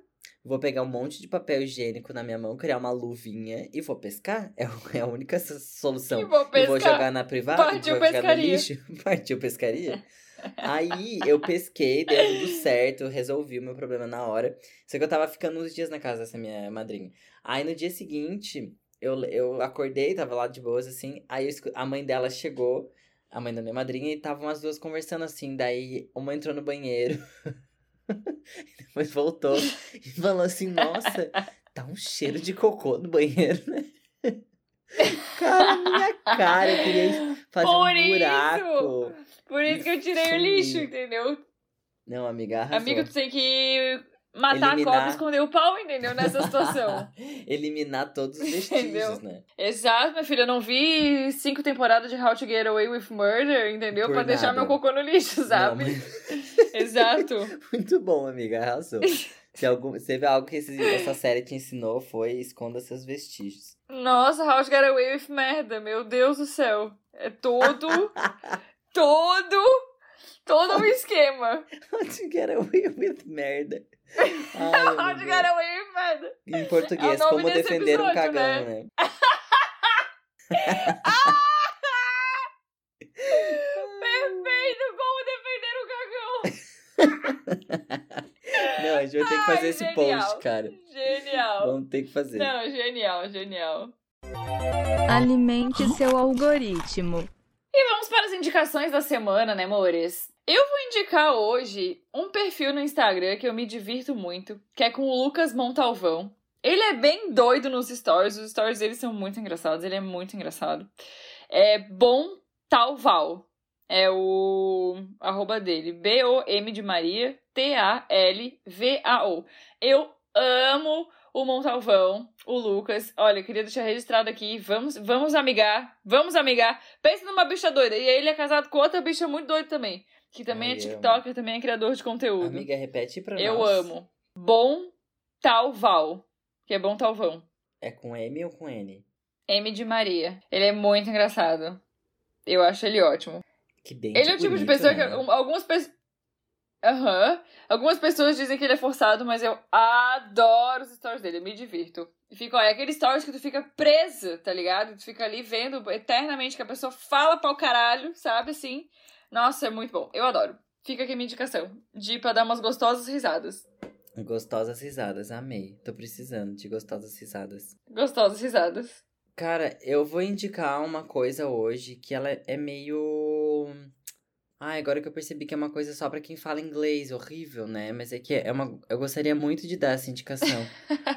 Vou pegar um monte de papel higiênico na minha mão, criar uma luvinha e vou pescar. É, é a única so- solução. E vou Eu vou pescar. jogar na privada, Partiu vou jogar no pescaria. lixo. Partiu pescaria. Aí eu pesquei, deu tudo certo, resolvi o meu problema na hora. Só que eu tava ficando uns dias na casa dessa minha madrinha. Aí no dia seguinte, eu, eu acordei, tava lá de boas, assim. Aí eu a mãe dela chegou, a mãe da minha madrinha, e estavam as duas conversando assim. Daí uma entrou no banheiro, depois voltou e falou assim: Nossa, tá um cheiro de cocô no banheiro, né? Cara, minha cara, eu queria fazer Por um isso! Por isso que eu tirei o lixo, entendeu? Não, amiga, arrasou. Amigo, tu tem que matar a Eliminar. cobra e esconder o pau, entendeu? Nessa situação. Eliminar todos os vestígios, né? Exato, minha filha. Eu não vi cinco temporadas de How to Get Away with Murder, entendeu? Por pra deixar nada. meu cocô no lixo, sabe? Não, mas- Exato. Muito bom, amiga, arrasou. Se, algum, teve algo que esse- essa série te ensinou, foi esconda seus vestígios. Nossa, How to Get Away with Merda. Meu Deus do céu. É todo. Todo. Todo um esquema. How to get away with merda. Ai, How to. Get Away with Merda. Em português, É como defender um episódio, cagão, né? Perfeito! Como defender o cagão? Não, a gente vai ter que fazer Ai, esse genial. post, cara. Genial. Vamos ter que fazer. Não, genial, genial. Alimente seu algoritmo. E vamos para as indicações da semana, né, amores? Eu vou indicar hoje um perfil no Instagram que eu me divirto muito, que é com o Lucas Montalvão. Ele é bem doido nos stories, os stories dele são muito engraçados, ele é muito engraçado. É Bom Talval. É o arroba dele. B-O-M de Maria, T-A-L-V-A-O. Eu amo o Montalvão, o Lucas. Olha, eu queria deixar registrado aqui. Vamos, vamos amigar. Vamos amigar. Pensa numa bicha doida. E ele é casado com outra bicha muito doida também. Que também Ai, é eu TikToker, também é criador de conteúdo. Amiga, repete pra eu nós. amo. Bom Talval. Que é bom Talvão. É com M ou com N? M de Maria. Ele é muito engraçado. Eu acho ele ótimo. Que dente Ele é o tipo de bonito, pessoa né? que. um, Algumas pessoas. Aham. Algumas pessoas dizem que ele é forçado, mas eu adoro os stories dele, eu me divirto. E fica, ó, é aquele stories que tu fica presa, tá ligado? Tu fica ali vendo eternamente que a pessoa fala pra o caralho, sabe assim? Nossa, é muito bom. Eu adoro. Fica aqui a minha indicação. De ir pra dar umas gostosas risadas. Gostosas risadas, amei. Tô precisando de gostosas risadas. Gostosas risadas. Cara, eu vou indicar uma coisa hoje que ela é meio. Ai, agora que eu percebi que é uma coisa só pra quem fala inglês, horrível, né? Mas é que é uma. Eu gostaria muito de dar essa indicação.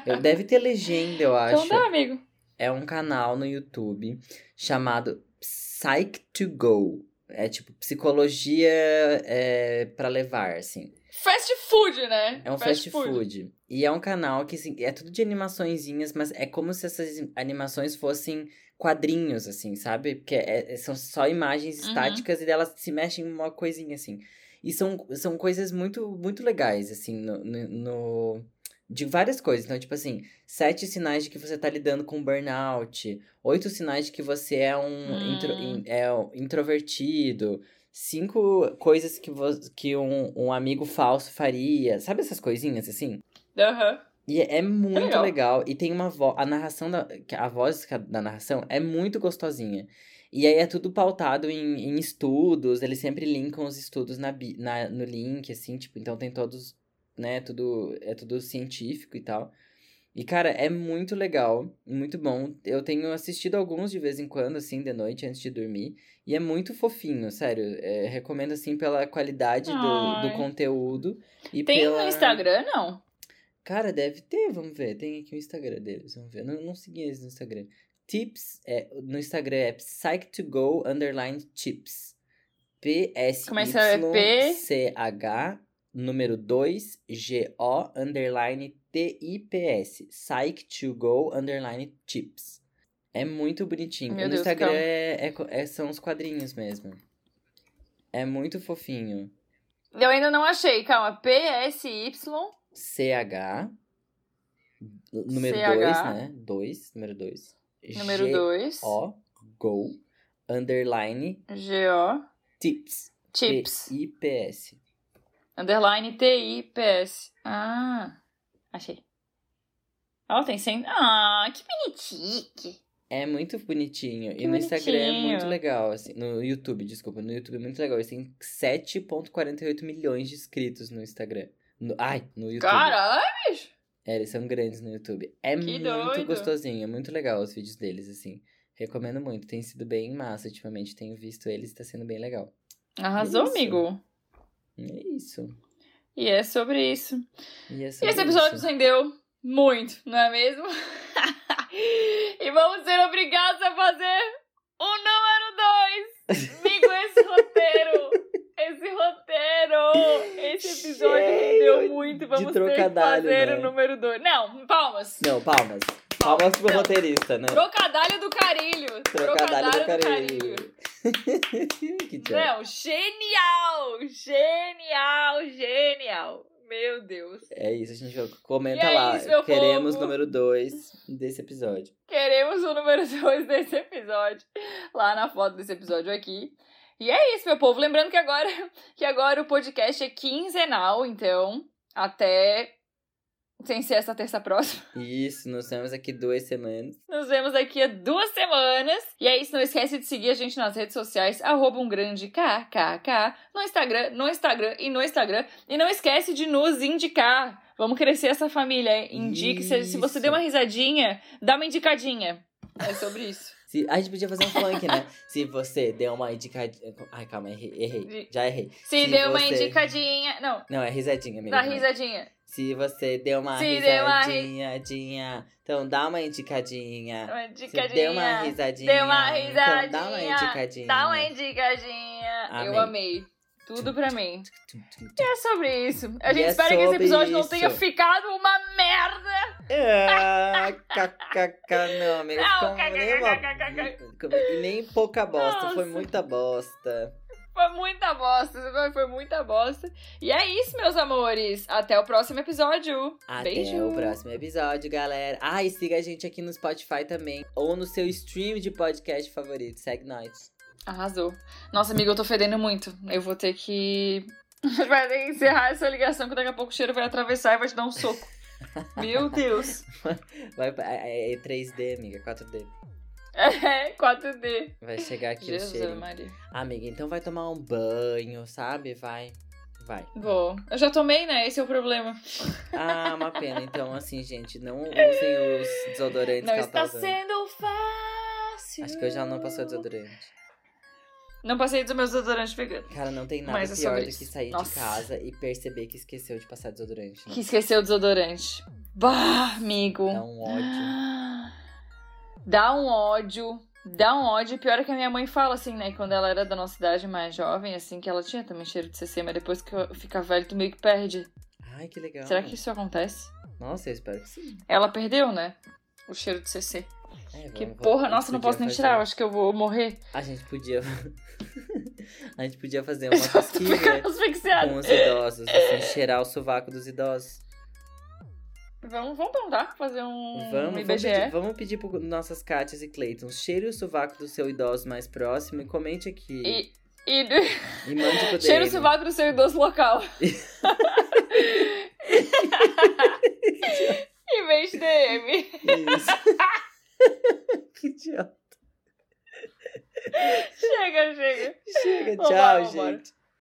eu deve ter legenda, eu acho. Então dá, amigo. É um canal no YouTube chamado Psych2Go. É tipo psicologia é, para levar, assim. Fast food, né? É um fast, food. E é um canal que assim, é tudo de animaçõezinhas, mas é como se essas animações fossem quadrinhos, assim, sabe? Porque é- é- são só imagens Uhum. estáticas e elas se mexem em uma coisinha, assim. E são, são coisas muito, muito legais, assim, no, no- no- De várias coisas. Então, tipo assim, sete sinais de que você tá lidando com burnout. Oito sinais de que você é um intro- Hum. in- é introvertido. Cinco coisas que, que um, um amigo falso faria. Sabe essas coisinhas, assim? Aham. E é, é muito legal. legal. E tem uma voz. A narração da. A voz da narração é muito gostosinha. E aí é tudo pautado em, em estudos. Eles sempre linkam os estudos na, na, no link, assim, tipo, então tem todos, né? Tudo. É tudo científico e tal. E, cara, é muito legal, muito bom. Eu tenho assistido alguns de vez em quando, assim, de noite, antes de dormir. E é muito fofinho, sério. É, recomendo, assim, pela qualidade do, do conteúdo. E Tem pela... no Instagram, não? Cara, deve ter, vamos ver. Tem aqui o Instagram deles, vamos ver. Não, não segui eles no Instagram. Tips, é, no Instagram é psych2go underline tips. P-S-Y-C-H número 2 G-O underline T-I-P-S. Psych2go underline tips. É muito bonitinho. Meu no Deus, Instagram é, é é- são os quadrinhos mesmo. É muito fofinho. Eu ainda não achei. Calma. P-S-Y. CH. Número CH. 2, né? 2, número 2. Número 2. O, go, underline, G-O. tips. Chips. T-I-P-S. Underline T-I-P-S. Ah. Achei. Ó, tem 100. Ah, que bonitinho. É muito bonitinho. Que e no Instagram é bonitinho. muito legal, assim. No YouTube, desculpa. No YouTube é muito legal. Eles têm 7,48 milhões de inscritos no Instagram. No- ai, no YouTube. Caralho! É, eles são grandes no YouTube. É Que muito doido. gostosinho, é muito legal os vídeos deles, assim. Recomendo muito. Tem sido bem massa ultimamente. Tenho visto eles e tá sendo bem legal. Arrasou, Isso. amigo. É isso. E é sobre isso. E, é E sobre esse episódio isso. rendeu muito, não é mesmo? e vamos ser obrigados a fazer o número 2. Amigo, esse roteiro. Esse roteiro. Esse episódio Cheio rendeu muito. Vamos ter que fazer né? o número 2. Não, palmas. Não, palmas. Palmas pro Não. roteirista, né? Trocadalho do carilho. Trocadalho do carilho. que tchau. Não, genial! Genial, genial. Meu Deus. É isso, a gente comenta é lá. isso, Queremos povo. número 2 desse episódio. Queremos o número 2 desse episódio. Lá na foto desse episódio aqui. E é isso, meu povo. Lembrando que agora, que agora o podcast é quinzenal, então, até. Sem ser essa terça próxima. Isso, nós temos aqui duas semanas. Nos vemos daqui a duas semanas. E é isso, não esquece de seguir a gente nas redes sociais, arroba um grande KKK, no Instagram, no Instagram e no Instagram. E não esquece de nos indicar. Vamos crescer essa família. Indique, se, se você deu uma risadinha, dá uma indicadinha. É sobre isso. Se, a gente podia fazer um funk, né? Se você deu uma indicadinha. Ai, calma, errei. errei. Já errei. Se, Se deu uma você- indicadinha. Não, Não, é risadinha mesmo. dá risadinha. Se você deu uma Se uma risadinha, dinha, então dá uma indicadinha. Uma Se indicadinha. deu uma risadinha, Deu uma então dá uma risadinha, indicadinha. Dá uma indicadinha. Eu Amei. Tudo pra mim. E é sobre isso. A E gente é espera que esse episódio não isso. tenha ficado uma merda. Ah, kkk, não, amiga. Não, ficou nem uma... Nem pouca bosta, foi Nossa. muita bosta. Foi muita bosta. Foi muita bosta. E é isso, meus amores. Até o próximo episódio. Até Beijo. o próximo episódio, galera. Ah, e siga a gente aqui no Spotify também. Ou no seu stream de podcast favorito. Segue nós. Arrasou. Nossa, amiga, eu tô fedendo muito. Eu vou ter que. Vai ter que encerrar essa ligação, que daqui a pouco o cheiro vai atravessar e vai te dar um soco. Meu Deus. Vai, é, é 3D, amiga, 4D. É, 4D. Vai chegar aqui o Jesus, cheiro. Maria. Amiga, então vai tomar um banho, sabe? Vai. Vai. Vou. Eu já tomei, né? Esse é o problema. Ah, uma pena. Então, assim, gente, não usem os desodorantes Não que ela tá está usando. sendo fácil. Acho que hoje ela não passou desodorante. Não passei dos meus desodorantes veganos. Cara, não tem nada Mas é pior do que sair Nossa. de casa e perceber que esqueceu de passar desodorante. né? Que esqueceu o desodorante. Bah, amigo. Dá um ódio. Dá um ódio. Dá um ódio. Pior é que a minha mãe fala assim, né? Quando ela era da nossa idade mais jovem, assim, que ela tinha também cheiro de CC, mas depois que fica velho, tu meio que perde. Ai, que legal. Será que isso acontece? Nossa, eu espero que sim. Ela perdeu, né? O cheiro de CC. É, Que porra, nossa, não posso nem tirar. Eu acho que eu vou morrer. A gente podia. a gente podia fazer uma pesquisa com os idosos, assim, cheirar o sovaco dos idosos. Vamos, vamos tentar fazer um, Vamos, um vamos IBGE. pedir, vamos pedir para nossas Kátias e Cleiton. Cheire o sovaco do seu idoso mais próximo e comente aqui. E, e E mande pro cheira o sovaco do seu idoso local. em vez de DM. Isso. Chega, chega. Chega, tchau, vambora, gente. Vambora.